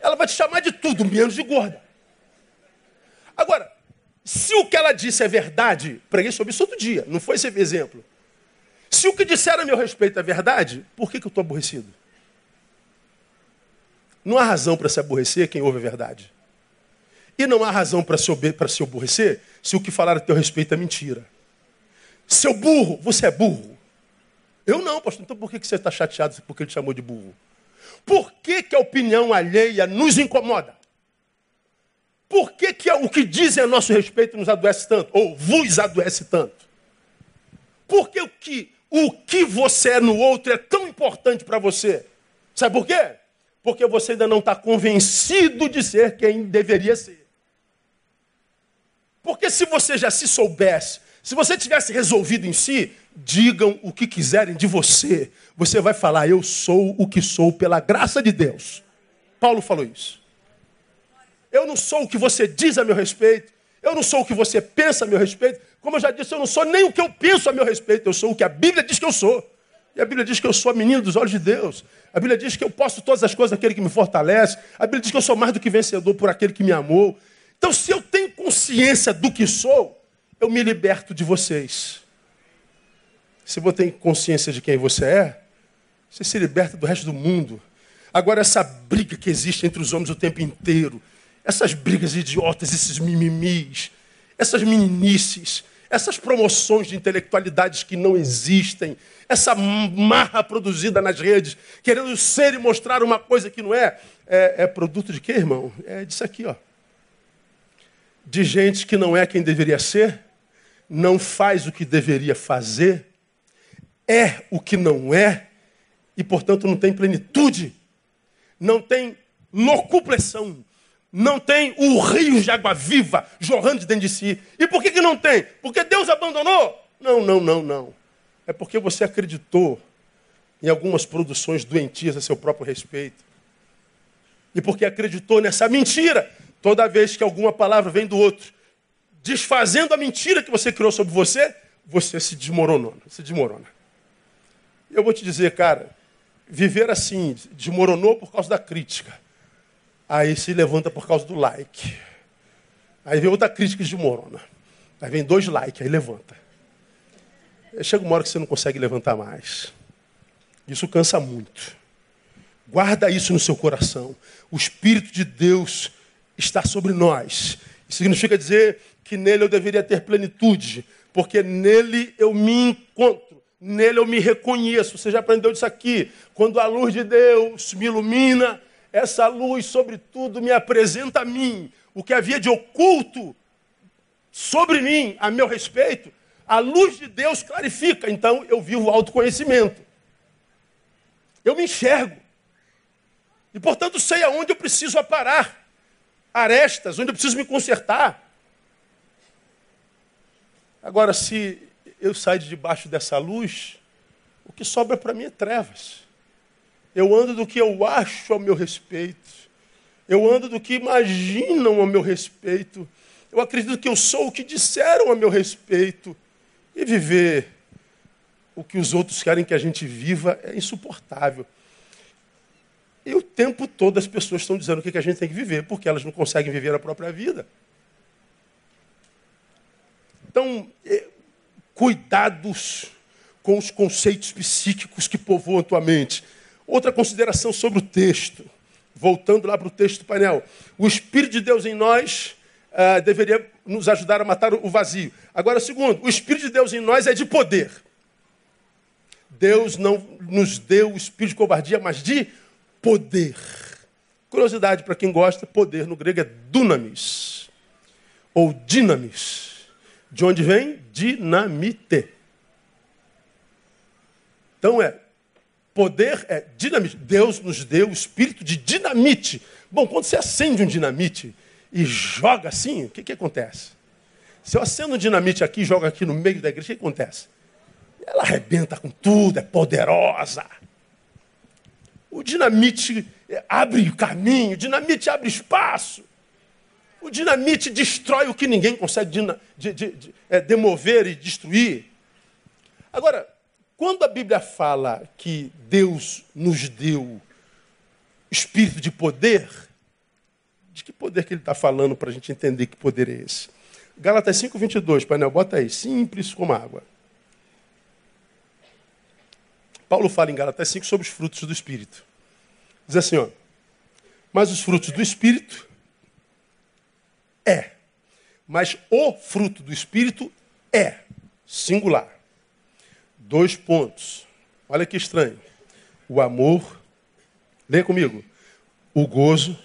Ela vai te chamar de tudo, menos de gorda. Agora, se o que ela disse é verdade, preguei sobre isso outro dia, não foi esse exemplo. Se o que disseram a meu respeito é verdade, por que, que eu estou aborrecido? Não há razão para se aborrecer quem ouve a verdade. E não há razão para se, se aborrecer se o que falar a teu respeito é mentira. Seu burro, você é burro. Eu não, pastor. Então por que você está chateado porque ele te chamou de burro? Por que, que a opinião alheia nos incomoda? Por que, que o que dizem a nosso respeito nos adoece tanto? Ou vos adoece tanto? Por que o que, o que você é no outro é tão importante para você? Sabe por quê? Porque você ainda não está convencido de ser quem deveria ser. Porque se você já se soubesse, se você tivesse resolvido em si, digam o que quiserem de você. Você vai falar, eu sou o que sou pela graça de Deus. Paulo falou isso. Eu não sou o que você diz a meu respeito. Eu não sou o que você pensa a meu respeito. Como eu já disse, eu não sou nem o que eu penso a meu respeito. Eu sou o que a Bíblia diz que eu sou. E a Bíblia diz que eu sou a menina dos olhos de Deus. A Bíblia diz que eu posso todas as coisas daquele que me fortalece. A Bíblia diz que eu sou mais do que vencedor por aquele que me amou. Então, se eu tenho consciência do que sou, eu me liberto de vocês. Se você tem consciência de quem você é, você se liberta do resto do mundo. Agora, essa briga que existe entre os homens o tempo inteiro, essas brigas idiotas, esses mimimis, essas meninices, essas promoções de intelectualidades que não existem, essa marra produzida nas redes, querendo ser e mostrar uma coisa que não é, é, é produto de quê, irmão? É disso aqui, ó de gente que não é quem deveria ser, não faz o que deveria fazer, é o que não é e, portanto, não tem plenitude, não tem locupressão, não tem o rio de água viva jorrando de dentro de si. E por que, que não tem? Porque Deus abandonou? Não, não, não, não. É porque você acreditou em algumas produções doentias a seu próprio respeito. E porque acreditou nessa mentira Toda vez que alguma palavra vem do outro, desfazendo a mentira que você criou sobre você, você se desmoronou, se desmorona. Eu vou te dizer, cara, viver assim, desmoronou por causa da crítica. Aí se levanta por causa do like. Aí vem outra crítica e desmorona. Aí vem dois likes, aí levanta. Aí chega uma hora que você não consegue levantar mais. Isso cansa muito. Guarda isso no seu coração. O Espírito de Deus está sobre nós. Isso significa dizer que nele eu deveria ter plenitude, porque nele eu me encontro, nele eu me reconheço. Você já aprendeu isso aqui? Quando a luz de Deus me ilumina, essa luz, sobretudo, me apresenta a mim o que havia de oculto sobre mim, a meu respeito. A luz de Deus clarifica, então eu vivo autoconhecimento. Eu me enxergo. E, portanto, sei aonde eu preciso aparar arestas, onde eu preciso me consertar. Agora, se eu sair de debaixo dessa luz, o que sobra para mim é trevas. Eu ando do que eu acho ao meu respeito. Eu ando do que imaginam ao meu respeito. Eu acredito que eu sou o que disseram a meu respeito. E viver o que os outros querem que a gente viva é insuportável. E o tempo todo as pessoas estão dizendo o que a gente tem que viver, porque elas não conseguem viver a própria vida. Então, é, cuidados com os conceitos psíquicos que povoam a tua mente. Outra consideração sobre o texto. Voltando lá para o texto do painel. O Espírito de Deus em nós uh, deveria nos ajudar a matar o vazio. Agora, segundo, o Espírito de Deus em nós é de poder. Deus não nos deu o espírito de covardia, mas de poder. Curiosidade para quem gosta, poder no grego é dunamis, ou dinamis. De onde vem? Dinamite. Então é Poder é dinamite. Deus nos deu o espírito de dinamite. Bom, quando você acende um dinamite e joga assim, o que, que acontece? Se eu acendo um dinamite aqui e jogo aqui no meio da igreja, o que acontece? Ela arrebenta com tudo, é poderosa. O dinamite abre caminho, o dinamite abre espaço. O dinamite destrói o que ninguém consegue de, de, de, é, demover e destruir. Agora, quando a Bíblia fala que Deus nos deu espírito de poder, de que poder que ele está falando para a gente entender que poder é esse? Gálatas 5, 22, painel, bota aí, simples como água. Paulo fala em Gálatas 5 sobre os frutos do Espírito. Diz assim, ó, mas os frutos do Espírito é, mas o fruto do Espírito é singular. Dois pontos. Olha que estranho. O amor, lê comigo. O gozo,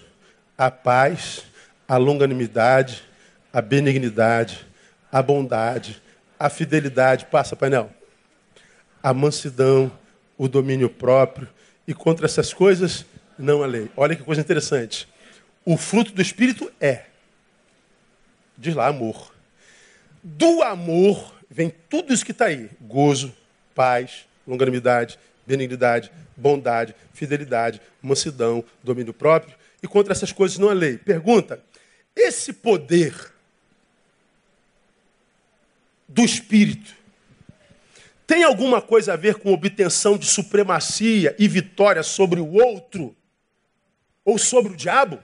a paz, a longanimidade, a benignidade, a bondade, a fidelidade. Passa, painel. A mansidão, o domínio próprio. E contra essas coisas, não há lei. Olha que coisa interessante. O fruto do Espírito é. Diz lá, amor. Do amor vem tudo isso que está aí: gozo, paz, longanimidade, benignidade, bondade, fidelidade, mansidão, domínio próprio. E contra essas coisas não há lei. Pergunta: esse poder do Espírito tem alguma coisa a ver com obtenção de supremacia e vitória sobre o outro? Ou sobre o diabo?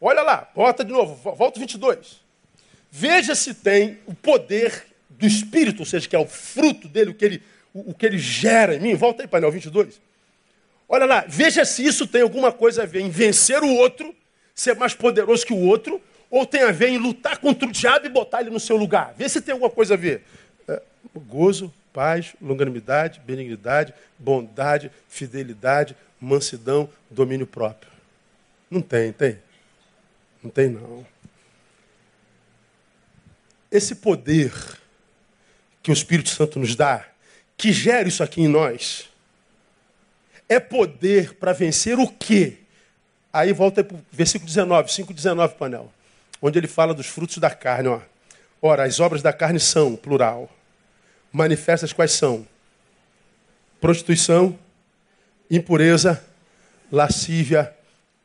Olha lá, volta de novo, volta 22. Veja se tem o poder do Espírito, ou seja, que é o fruto dele, o que ele, o, o que ele gera em mim. Volta aí, painel 22. Olha lá, veja se isso tem alguma coisa a ver em vencer o outro, ser mais poderoso que o outro, ou tem a ver em lutar contra o diabo e botar ele no seu lugar. Vê se tem alguma coisa a ver. É, gozo, paz, longanimidade, benignidade, bondade, fidelidade, mansidão, domínio próprio. Não tem, tem? Não tem, não. Esse poder que o Espírito Santo nos dá, que gera isso aqui em nós, é poder para vencer o quê? Aí volta para o versículo 19, 5,19, painel, onde ele fala dos frutos da carne. Ó. Ora, as obras da carne são, plural, manifestas quais são? Prostituição, impureza, lascívia,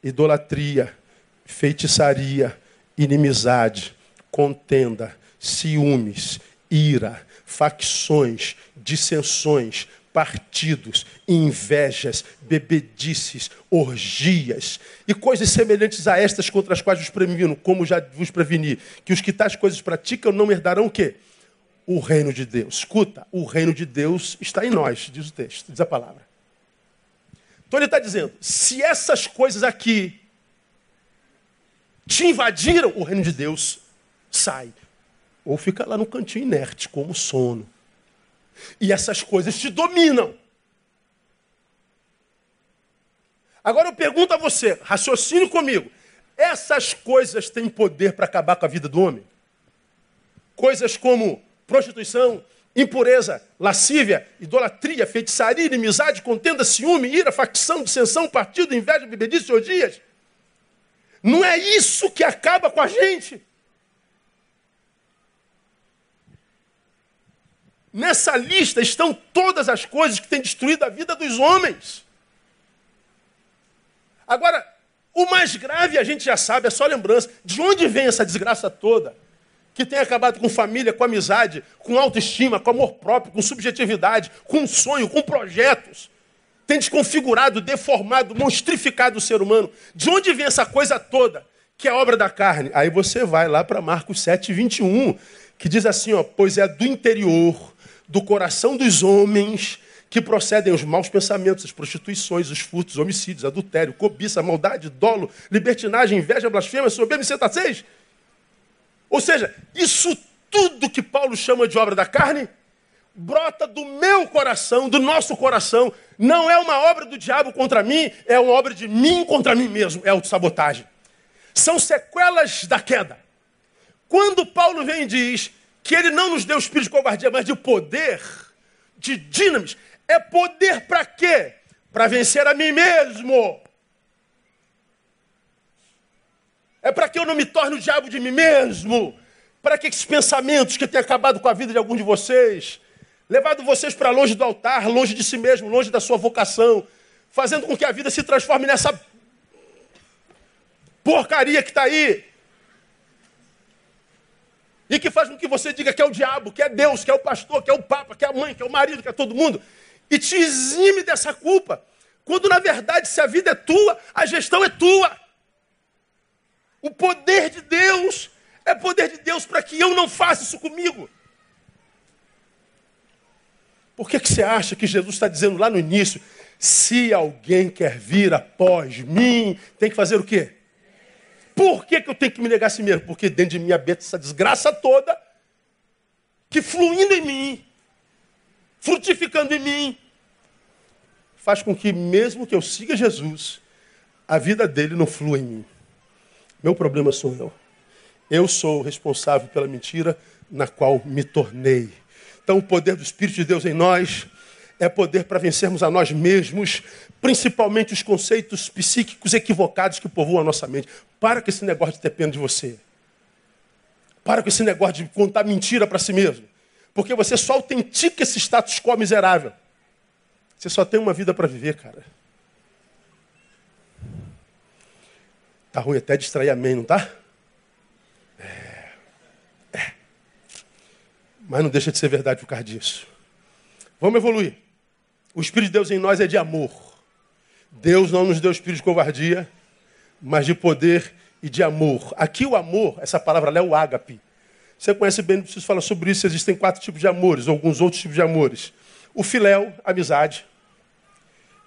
idolatria, feitiçaria, inimizade, contenda, ciúmes, ira, facções, dissensões, partidos, invejas, bebedices, orgias e coisas semelhantes a estas contra as quais vos previno, como já vos preveni, que os que tais coisas praticam não herdarão o quê? O reino de Deus. Escuta, o reino de Deus está em nós, diz o texto, diz a palavra. Então ele está dizendo: se essas coisas aqui te invadiram, o reino de Deus sai. Ou fica lá no cantinho inerte, como sono. E essas coisas te dominam. Agora eu pergunto a você, raciocine comigo. Essas coisas têm poder para acabar com a vida do homem? Coisas como prostituição, impureza, lascívia, idolatria, feitiçaria, inimizade, contenda, ciúme, ira, facção, dissensão, partido, inveja, bebedice, orgias. Não é isso que acaba com a gente. Nessa lista estão todas as coisas que têm destruído a vida dos homens. Agora, o mais grave a gente já sabe, é só lembrança. De onde vem essa desgraça toda? Que tem acabado com família, com amizade, com autoestima, com amor próprio, com subjetividade, com sonho, com projetos. Tem desconfigurado, deformado, monstrificado o ser humano. De onde vem essa coisa toda? Que é obra da carne. Aí você vai lá para Marcos 7, 21, que diz assim: ó, pois é do interior do coração dos homens que procedem os maus pensamentos, as prostituições, os furtos, homicídios, adultério, cobiça, maldade, dolo, libertinagem, inveja, blasfêmia, soberba e seis. Ou seja, isso tudo que Paulo chama de obra da carne brota do meu coração, do nosso coração. Não é uma obra do diabo contra mim, é uma obra de mim contra mim mesmo, é autossabotagem. São sequelas da queda. Quando Paulo vem e diz que ele não nos deu espírito de covardia, mas de poder, de dinamis. É poder para quê? Para vencer a mim mesmo. É para que eu não me torne o diabo de mim mesmo. Para que esses pensamentos que têm acabado com a vida de algum de vocês, levado vocês para longe do altar, longe de si mesmo, longe da sua vocação, fazendo com que a vida se transforme nessa porcaria que está aí. E que faz com que você diga que é o diabo, que é Deus, que é o pastor, que é o papa, que é a mãe, que é o marido, que é todo mundo. E te exime dessa culpa. Quando na verdade, se a vida é tua, a gestão é tua. O poder de Deus é poder de Deus para que eu não faça isso comigo. Por que, que você acha que Jesus está dizendo lá no início? Se alguém quer vir após mim, tem que fazer o quê? Por que, que eu tenho que me negar a si mesmo? Porque dentro de mim habita essa desgraça toda, que fluindo em mim, frutificando em mim, faz com que, mesmo que eu siga Jesus, a vida dele não flua em mim. Meu problema sou eu. Eu sou responsável pela mentira na qual me tornei. Então, o poder do Espírito de Deus em nós é poder para vencermos a nós mesmos, principalmente os conceitos psíquicos equivocados que povoam a nossa mente. Para com esse negócio de ter pena de você. Para com esse negócio de contar mentira para si mesmo. Porque você só autentica esse status quo miserável. Você só tem uma vida para viver, cara. Tá ruim até distrair amém, não tá? É. é. Mas não deixa de ser verdade por causa disso. Vamos evoluir. O Espírito de Deus em nós é de amor. Deus não nos deu espírito de covardia, mas de poder e de amor. Aqui o amor, essa palavra é o ágape. Você conhece bem, não preciso falar sobre isso. Existem quatro tipos de amores, alguns outros tipos de amores. O filéu, amizade.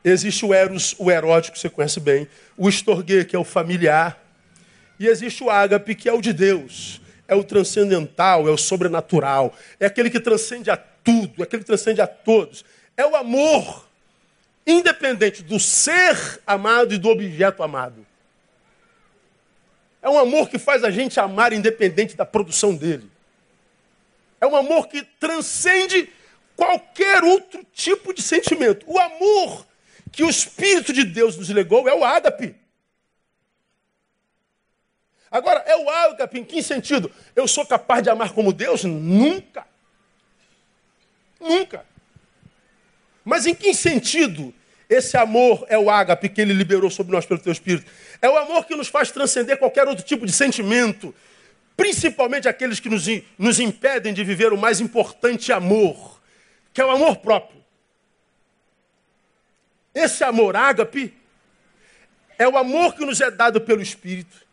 Existe o eros, o erótico, você conhece bem. O estorguê, que é o familiar. E existe o ágape, que é o de Deus. É o transcendental, é o sobrenatural. É aquele que transcende a tudo, é aquele que transcende a todos. É o amor, independente do ser amado e do objeto amado. É um amor que faz a gente amar independente da produção dele. É um amor que transcende qualquer outro tipo de sentimento. O amor que o Espírito de Deus nos legou é o ágape. Agora, é o ágape em que sentido? Eu sou capaz de amar como Deus? Nunca. Nunca. Mas em que sentido esse amor é o ágape que ele liberou sobre nós pelo teu Espírito? É o amor que nos faz transcender qualquer outro tipo de sentimento, principalmente aqueles que nos, nos impedem de viver o mais importante amor, que é o amor próprio. Esse amor ágape é o amor que nos é dado pelo Espírito,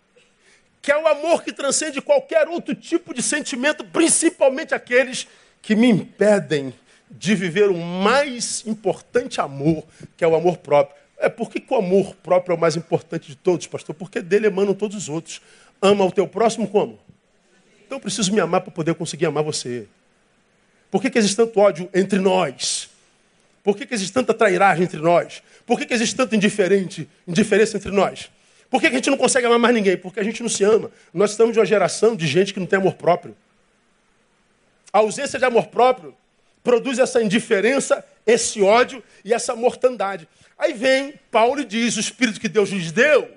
que é o amor que transcende qualquer outro tipo de sentimento, principalmente aqueles que me impedem de viver o mais importante amor, que é o amor próprio. É por que, o amor próprio é o mais importante de todos, pastor? Porque dele emanam todos os outros. Ama o teu próximo como? Então eu preciso me amar para poder conseguir amar você. Por que, que existe tanto ódio entre nós? Por que, que existe tanta trairagem entre nós? Por que, que existe tanta indiferente, indiferença entre nós? Por que, que a gente não consegue amar mais ninguém? Porque a gente não se ama. Nós estamos de uma geração de gente que não tem amor próprio. A ausência de amor próprio produz essa indiferença, esse ódio e essa mortandade. Aí vem Paulo e diz: o Espírito que Deus lhes deu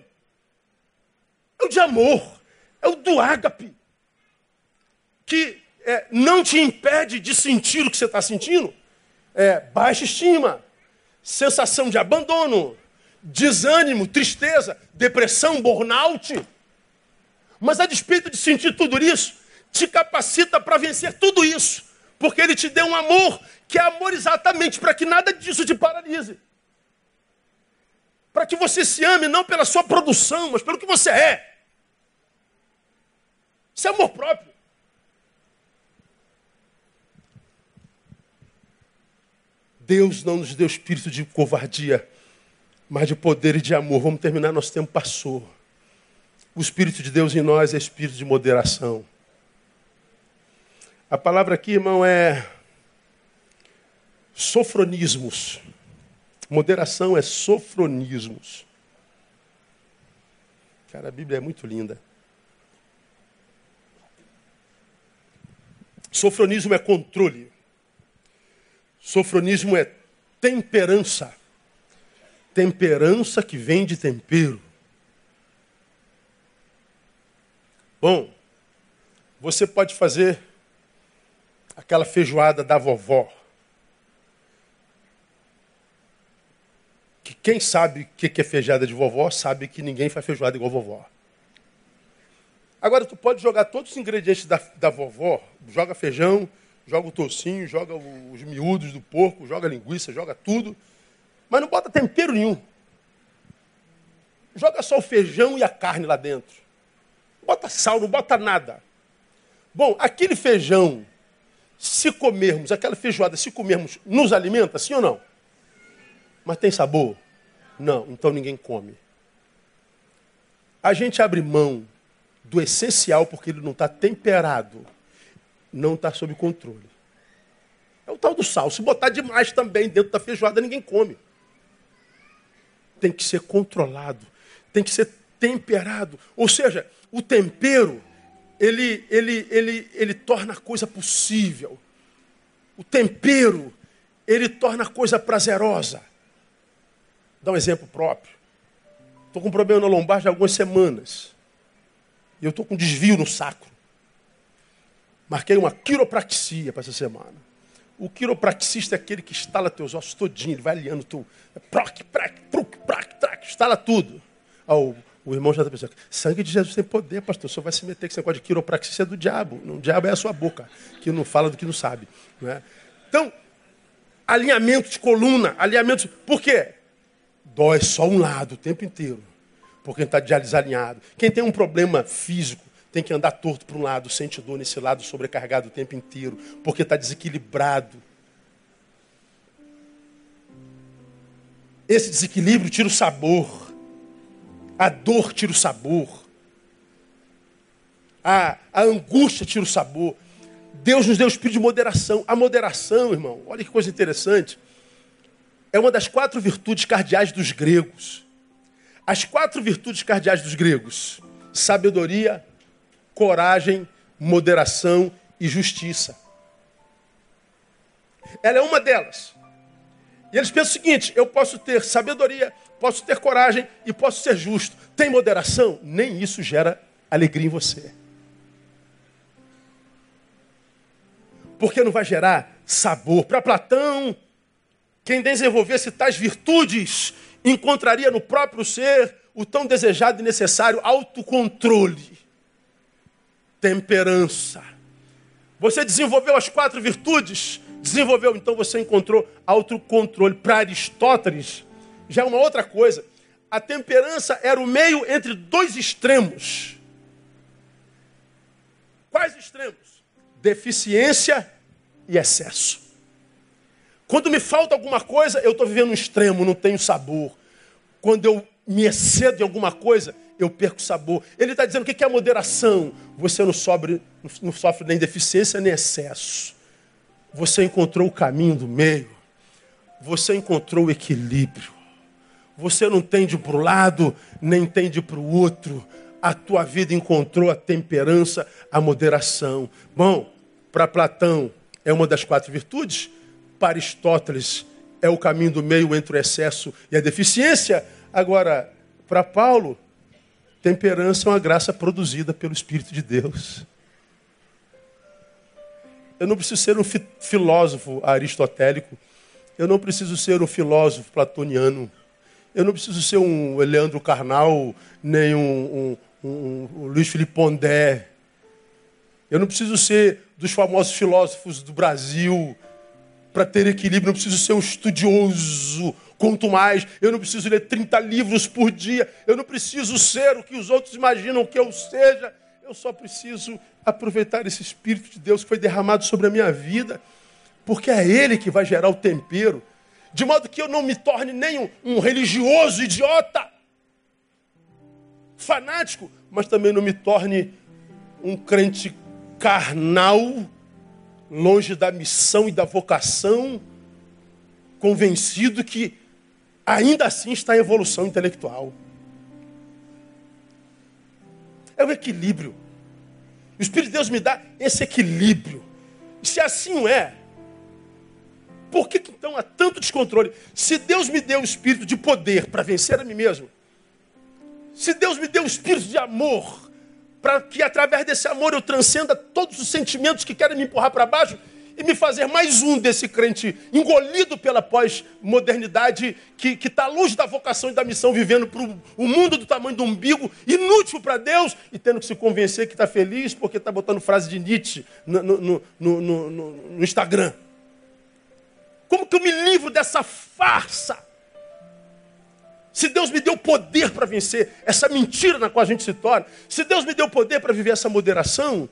é o de amor, é o do ágape, que é, não te impede de sentir o que você está sentindo é, baixa estima, sensação de abandono, desânimo, tristeza, depressão, burnout. Mas a despeito de sentir tudo isso, te capacita para vencer tudo isso, porque ele te deu um amor que é amor exatamente para que nada disso te paralise. Para que você se ame não pela sua produção, mas pelo que você é. Isso é amor próprio. Deus não nos deu espírito de covardia, mas de poder e de amor. Vamos terminar, nosso tempo passou. O Espírito de Deus em nós é espírito de moderação. A palavra aqui, irmão, é sofronismos. Moderação é sofronismos. Cara, a Bíblia é muito linda. Sofronismo é controle. Sofronismo é temperança. Temperança que vem de tempero. Bom, você pode fazer aquela feijoada da vovó. Que quem sabe o que é feijoada de vovó, sabe que ninguém faz feijoada igual vovó. Agora, tu pode jogar todos os ingredientes da, da vovó, joga feijão, joga o tocinho, joga os miúdos do porco, joga linguiça, joga tudo, mas não bota tempero nenhum. Joga só o feijão e a carne lá dentro. Bota sal, não bota nada. Bom, aquele feijão, se comermos, aquela feijoada, se comermos, nos alimenta, sim ou não? Mas tem sabor? Não, então ninguém come. A gente abre mão do essencial porque ele não está temperado, não está sob controle. É o tal do sal. Se botar demais também dentro da feijoada, ninguém come. Tem que ser controlado, tem que ser temperado. Ou seja, o tempero, ele, ele, ele, ele torna a coisa possível. O tempero, ele torna a coisa prazerosa. Dá um exemplo próprio. Estou com um problema na lombar de algumas semanas. E eu estou com desvio no sacro. Marquei uma quiropraxia para essa semana. O quiropraxista é aquele que instala teus ossos todinho, ele vai aliando tu. Proc, prac, truc, prac, trac, instala tudo. Ah, o, irmão já está pensando, sangue de Jesus tem poder, pastor. O senhor vai se meter com esse negócio de quiropraxia é do diabo. O diabo é a sua boca, que não fala do que não sabe. Não é? Então, alinhamento de coluna, alinhamento. Por quê? Dói só um lado o tempo inteiro. Porque está desalinhado. Quem tem um problema físico tem que andar torto para um lado, sente dor nesse lado, sobrecarregado o tempo inteiro, porque está desequilibrado. Esse desequilíbrio tira o sabor. A dor tira o sabor. A, a angústia tira o sabor. Deus nos deu o espírito de moderação. A moderação, irmão, olha que coisa interessante é uma das quatro virtudes cardeais dos gregos. As quatro virtudes cardeais dos gregos: sabedoria, coragem, moderação e justiça. Ela é uma delas. E eles pensam o seguinte: eu posso ter sabedoria, posso ter coragem e posso ser justo. Tem moderação? Nem isso gera alegria em você. Porque não vai gerar sabor. Para Platão, quem desenvolvesse tais virtudes encontraria no próprio ser o tão desejado e necessário autocontrole, temperança. Você desenvolveu as quatro virtudes, desenvolveu, então você encontrou autocontrole. Para Aristóteles, já é uma outra coisa. A temperança era o meio entre dois extremos. Quais extremos? Deficiência e excesso. Quando me falta alguma coisa, eu estou vivendo um extremo, não tenho sabor. Quando eu me excedo em alguma coisa, eu perco sabor. Ele está dizendo o que é moderação? Você não, não sofre nem deficiência nem excesso. Você encontrou o caminho do meio. Você encontrou o equilíbrio. Você não tende para o lado, nem tende para o outro. A tua vida encontrou a temperança, a moderação. Bom, para Platão é uma das quatro virtudes para Aristóteles é o caminho do meio entre o excesso e a deficiência. Agora, para Paulo, temperança é uma graça produzida pelo Espírito de Deus. Eu não preciso ser um filósofo aristotélico. Eu não preciso ser um filósofo platoniano. Eu não preciso ser um Leandro Carnal, nem um, um, um, um Luiz Felipe Pondé. Eu não preciso ser dos famosos filósofos do Brasil, para ter equilíbrio, não preciso ser um estudioso. Quanto mais, eu não preciso ler 30 livros por dia, eu não preciso ser o que os outros imaginam que eu seja. Eu só preciso aproveitar esse Espírito de Deus que foi derramado sobre a minha vida, porque é Ele que vai gerar o tempero, de modo que eu não me torne nem um, um religioso idiota, fanático, mas também não me torne um crente carnal longe da missão e da vocação, convencido que ainda assim está em evolução intelectual. É o equilíbrio. O Espírito de Deus me dá esse equilíbrio. Se assim é, por que, que então há tanto descontrole. Se Deus me deu o espírito de poder para vencer a mim mesmo, se Deus me deu o espírito de amor, para que através desse amor eu transcenda todos os sentimentos que querem me empurrar para baixo, e me fazer mais um desse crente engolido pela pós-modernidade que está longe da vocação e da missão, vivendo para o mundo do tamanho do umbigo, inútil para Deus e tendo que se convencer que está feliz porque está botando frase de Nietzsche no, no, no, no Instagram. Como que eu me livro dessa farsa? Se Deus me deu poder para vencer essa mentira na qual a gente se torna, se Deus me deu poder para viver essa moderação,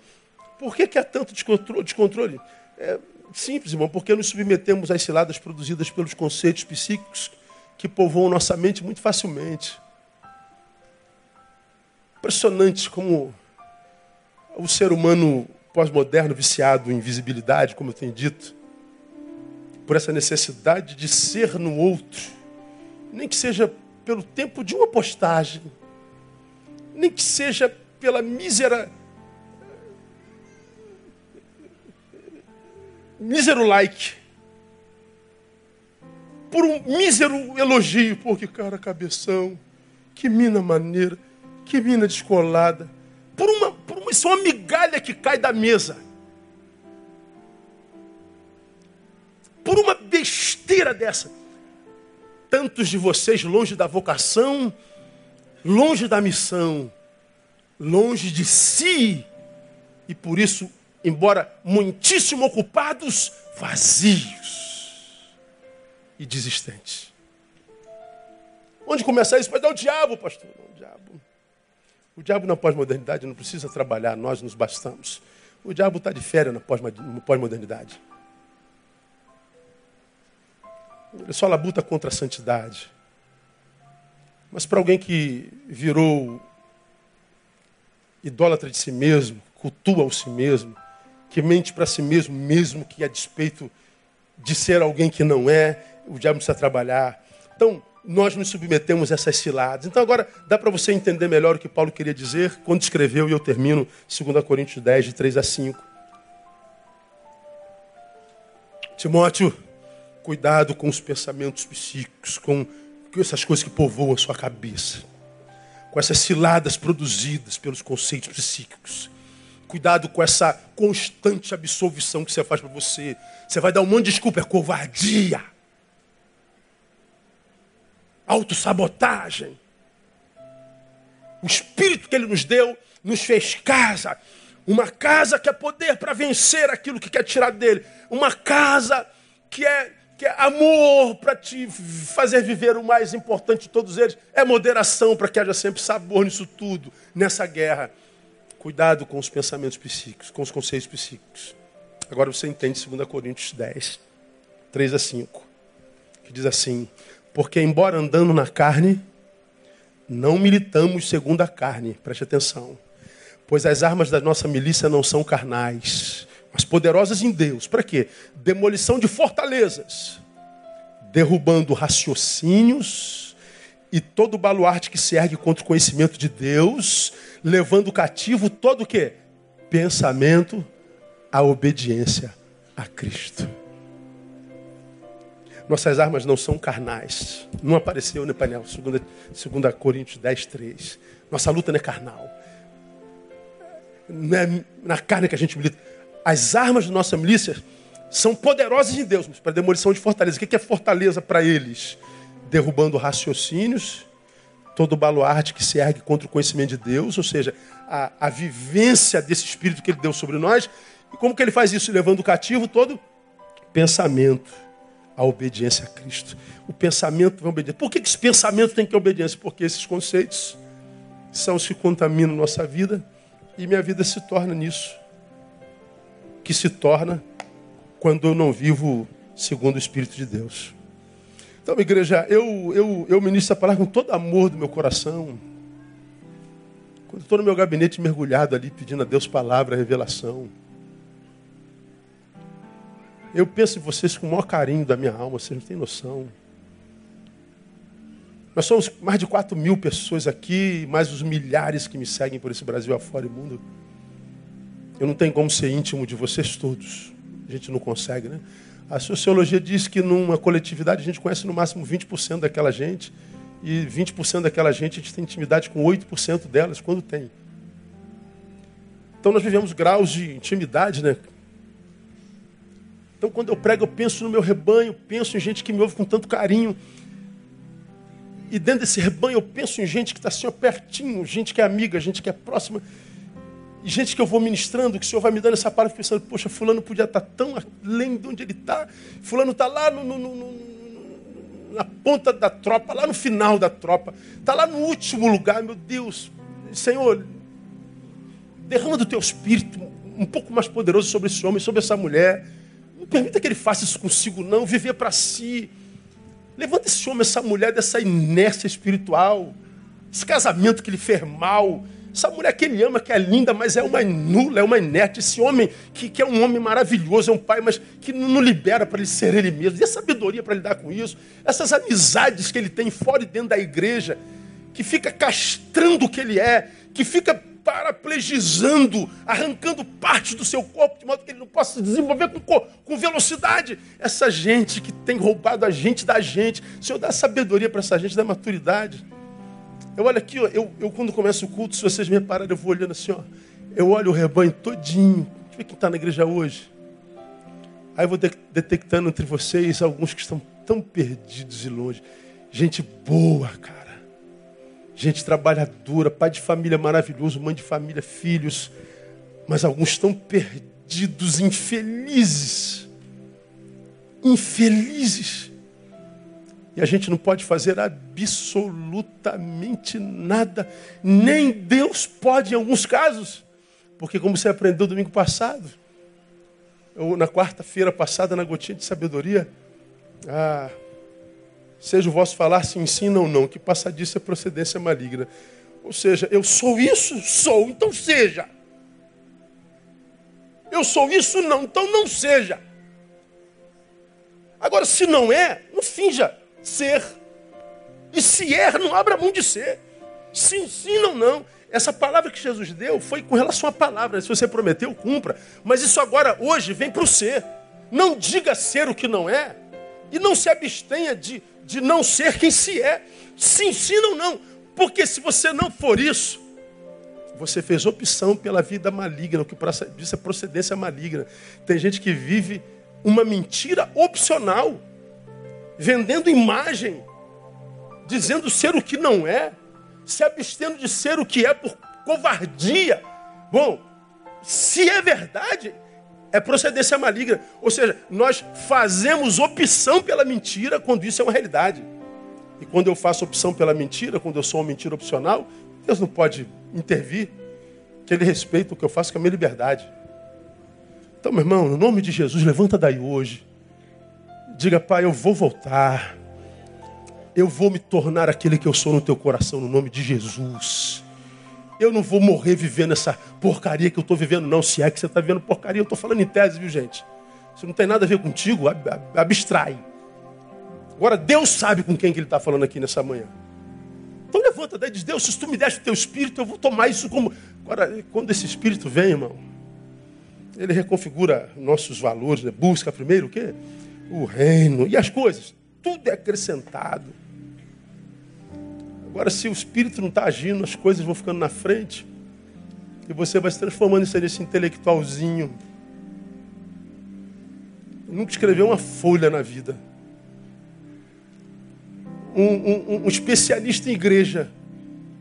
por que, que há tanto descontrole? É simples, irmão, porque nos submetemos às ciladas produzidas pelos conceitos psíquicos que povoam nossa mente muito facilmente. Impressionante como o ser humano pós-moderno, viciado em visibilidade, como eu tenho dito, por essa necessidade de ser no outro, nem que seja pelo tempo de uma postagem, nem que seja pela mísera mísero like. Por um mísero elogio. Pô, que cara cabeção. Que mina maneira. Que mina descolada. Por uma, por uma, isso é uma migalha que cai da mesa. Por uma besteira dessa. Tantos de vocês longe da vocação, longe da missão, longe de si, e por isso embora muitíssimo ocupados, vazios e desistentes. Onde começa isso? Pode dar o diabo, pastor. o diabo. O diabo na pós-modernidade não precisa trabalhar, nós nos bastamos. O diabo está de férias na pós-modernidade. Ele só labuta contra a santidade. Mas para alguém que virou idólatra de si mesmo, cultua o si mesmo, que mente para si mesmo, mesmo que a despeito de ser alguém que não é, o diabo precisa trabalhar. Então, nós nos submetemos a essas ciladas. Então, agora dá para você entender melhor o que Paulo queria dizer quando escreveu, e eu termino 2 Coríntios 10, de 3 a 5. Timóteo, cuidado com os pensamentos psíquicos, com essas coisas que povoam a sua cabeça, com essas ciladas produzidas pelos conceitos psíquicos. Cuidado com essa constante absolvição que você faz para você. Você vai dar um monte de desculpa, é covardia. Autossabotagem. O Espírito que Ele nos deu nos fez casa. Uma casa que é poder para vencer aquilo que quer tirar dele. Uma casa que é, que é amor para te fazer viver o mais importante de todos eles. É moderação para que haja sempre sabor nisso tudo, nessa guerra. Cuidado com os pensamentos psíquicos, com os conceitos psíquicos. Agora você entende 2 Coríntios 10, 3 a 5, que diz assim: Porque, embora andando na carne, não militamos segundo a carne, preste atenção, pois as armas da nossa milícia não são carnais, mas poderosas em Deus. Para quê? Demolição de fortalezas, derrubando raciocínios e todo baluarte que se ergue contra o conhecimento de Deus levando cativo todo o quê? Pensamento à obediência a Cristo. Nossas armas não são carnais. Não apareceu no painel, 2 Coríntios 10, 3. Nossa luta não é carnal. Não é na carne que a gente milita. As armas da nossa milícia são poderosas em Deus, mas para demolição de fortaleza. O que é fortaleza para eles? Derrubando raciocínios todo baluarte que se ergue contra o conhecimento de Deus, ou seja, a, a vivência desse Espírito que Ele deu sobre nós. E como que Ele faz isso? Levando cativo todo pensamento à obediência a Cristo. O pensamento vai obedecer. Por que esse pensamento tem que obediência? Porque esses conceitos são os que contaminam nossa vida e minha vida se torna nisso. Que se torna quando eu não vivo segundo o Espírito de Deus. Então, igreja, eu, eu, eu ministro a palavra com todo amor do meu coração. Quando estou no meu gabinete mergulhado ali, pedindo a Deus palavra, revelação. Eu penso em vocês com o maior carinho da minha alma, vocês não têm noção. Nós somos mais de 4 mil pessoas aqui, mais os milhares que me seguem por esse Brasil afora e mundo. Eu não tenho como ser íntimo de vocês todos. A gente não consegue, né? A sociologia diz que numa coletividade a gente conhece no máximo 20% daquela gente, e 20% daquela gente a gente tem intimidade com 8% delas, quando tem. Então nós vivemos graus de intimidade, né? Então quando eu prego, eu penso no meu rebanho, penso em gente que me ouve com tanto carinho. E dentro desse rebanho eu penso em gente que está assim, ó, pertinho, gente que é amiga, gente que é próxima. E gente que eu vou ministrando, que o Senhor vai me dando essa palavra, pensando, poxa, fulano podia estar tão além de onde ele está. Fulano está lá no, no, no, na ponta da tropa, lá no final da tropa. Está lá no último lugar, meu Deus. Senhor, derrama do teu espírito um pouco mais poderoso sobre esse homem, sobre essa mulher. Não permita que ele faça isso consigo, não. Viver para si. Levanta esse homem, essa mulher dessa inércia espiritual. Esse casamento que lhe fez mal essa mulher que ele ama, que é linda, mas é uma nula, é uma inerte. Esse homem que, que é um homem maravilhoso, é um pai, mas que não, libera para ele ser ele mesmo. E a sabedoria para lidar com isso. Essas amizades que ele tem fora e dentro da igreja, que fica castrando o que ele é, que fica paraplegizando, arrancando parte do seu corpo, de modo que ele não possa se desenvolver com, com velocidade. Essa gente que tem roubado a gente da gente. Senhor dá sabedoria para essa gente, dá maturidade. Eu olho aqui, ó, eu, eu quando começo o culto, se vocês me repararem, eu vou olhando assim, ó, eu olho o rebanho todinho. Deixa eu ver quem está na igreja hoje. Aí eu vou de detectando entre vocês alguns que estão tão perdidos e longe. Gente boa, cara. Gente trabalhadora, pai de família maravilhoso, mãe de família, filhos. Mas alguns estão perdidos, infelizes. Infelizes. E a gente não pode fazer absolutamente nada. Nem Deus pode em alguns casos. Porque como você aprendeu domingo passado, ou na quarta-feira passada, na gotinha de sabedoria, ah, seja o vosso falar se ensina ou não, que passadiça é procedência maligna. Ou seja, eu sou isso? Sou, então seja. Eu sou isso? Não, então não seja. Agora, se não é, não finja ser. E se er, não abra mão de ser. Se ensina ou não. Essa palavra que Jesus deu foi com relação à palavra. Se você prometeu, cumpra. Mas isso agora, hoje, vem para o ser. Não diga ser o que não é. E não se abstenha de, de não ser quem se é. Se ensina ou não. Porque se você não for isso, você fez opção pela vida maligna, o que diz é procedência maligna. Tem gente que vive uma mentira opcional vendendo imagem, dizendo ser o que não é, se abstendo de ser o que é por covardia. Bom, se é verdade, é procedência maligna. Ou seja, nós fazemos opção pela mentira quando isso é uma realidade. E quando eu faço opção pela mentira, quando eu sou uma mentira opcional, Deus não pode intervir, que Ele respeita o que eu faço com a minha liberdade. Então, meu irmão, no nome de Jesus, levanta daí hoje. Diga, Pai, eu vou voltar. Eu vou me tornar aquele que eu sou no teu coração, no nome de Jesus. Eu não vou morrer vivendo essa porcaria que eu estou vivendo, não. Se é que você está vivendo porcaria, eu estou falando em tese, viu, gente? Isso não tem nada a ver contigo, ab abstrai. Agora, Deus sabe com quem que Ele está falando aqui nessa manhã. Então levanta daí e diz, Deus, se tu me deste o teu espírito, eu vou tomar isso como... Agora, quando esse espírito vem, irmão, ele reconfigura nossos valores, né? busca primeiro o quê? O reino e as coisas. Tudo é acrescentado. Agora, se o Espírito não está agindo, as coisas vão ficando na frente. E você vai se transformando em nesse intelectualzinho. Nunca escreveu uma folha na vida. Um, um, um, especialista em igreja.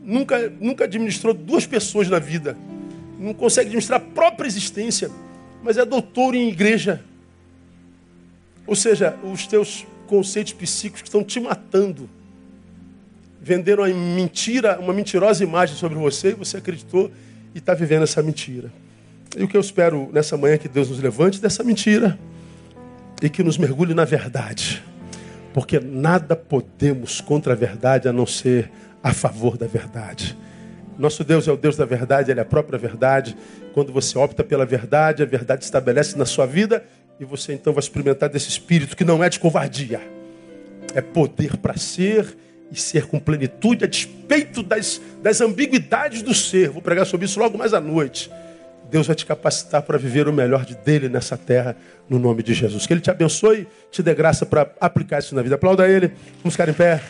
Nunca, nunca administrou duas pessoas na vida. Não consegue administrar a própria existência. Mas é doutor em igreja. Ou seja, os teus conceitos psíquicos estão te matando. Venderam uma mentira, uma mentirosa imagem sobre você e você acreditou e está vivendo essa mentira. E o que eu espero nessa manhã é que Deus nos levante dessa mentira e que nos mergulhe na verdade. Porque nada podemos contra a verdade a não ser a favor da verdade. Nosso Deus é o Deus da verdade, Ele é a própria verdade. Quando você opta pela verdade, a verdade estabelece na sua vida e você então vai experimentar desse espírito que não é de covardia. É poder para ser e ser com plenitude, a despeito das, das ambiguidades do ser. Vou pregar sobre isso logo mais à noite. Deus vai te capacitar para viver o melhor de dele nessa terra, no nome de Jesus. Que ele te abençoe, te dê graça para aplicar isso na vida. Aplauda ele. Vamos ficar em pé.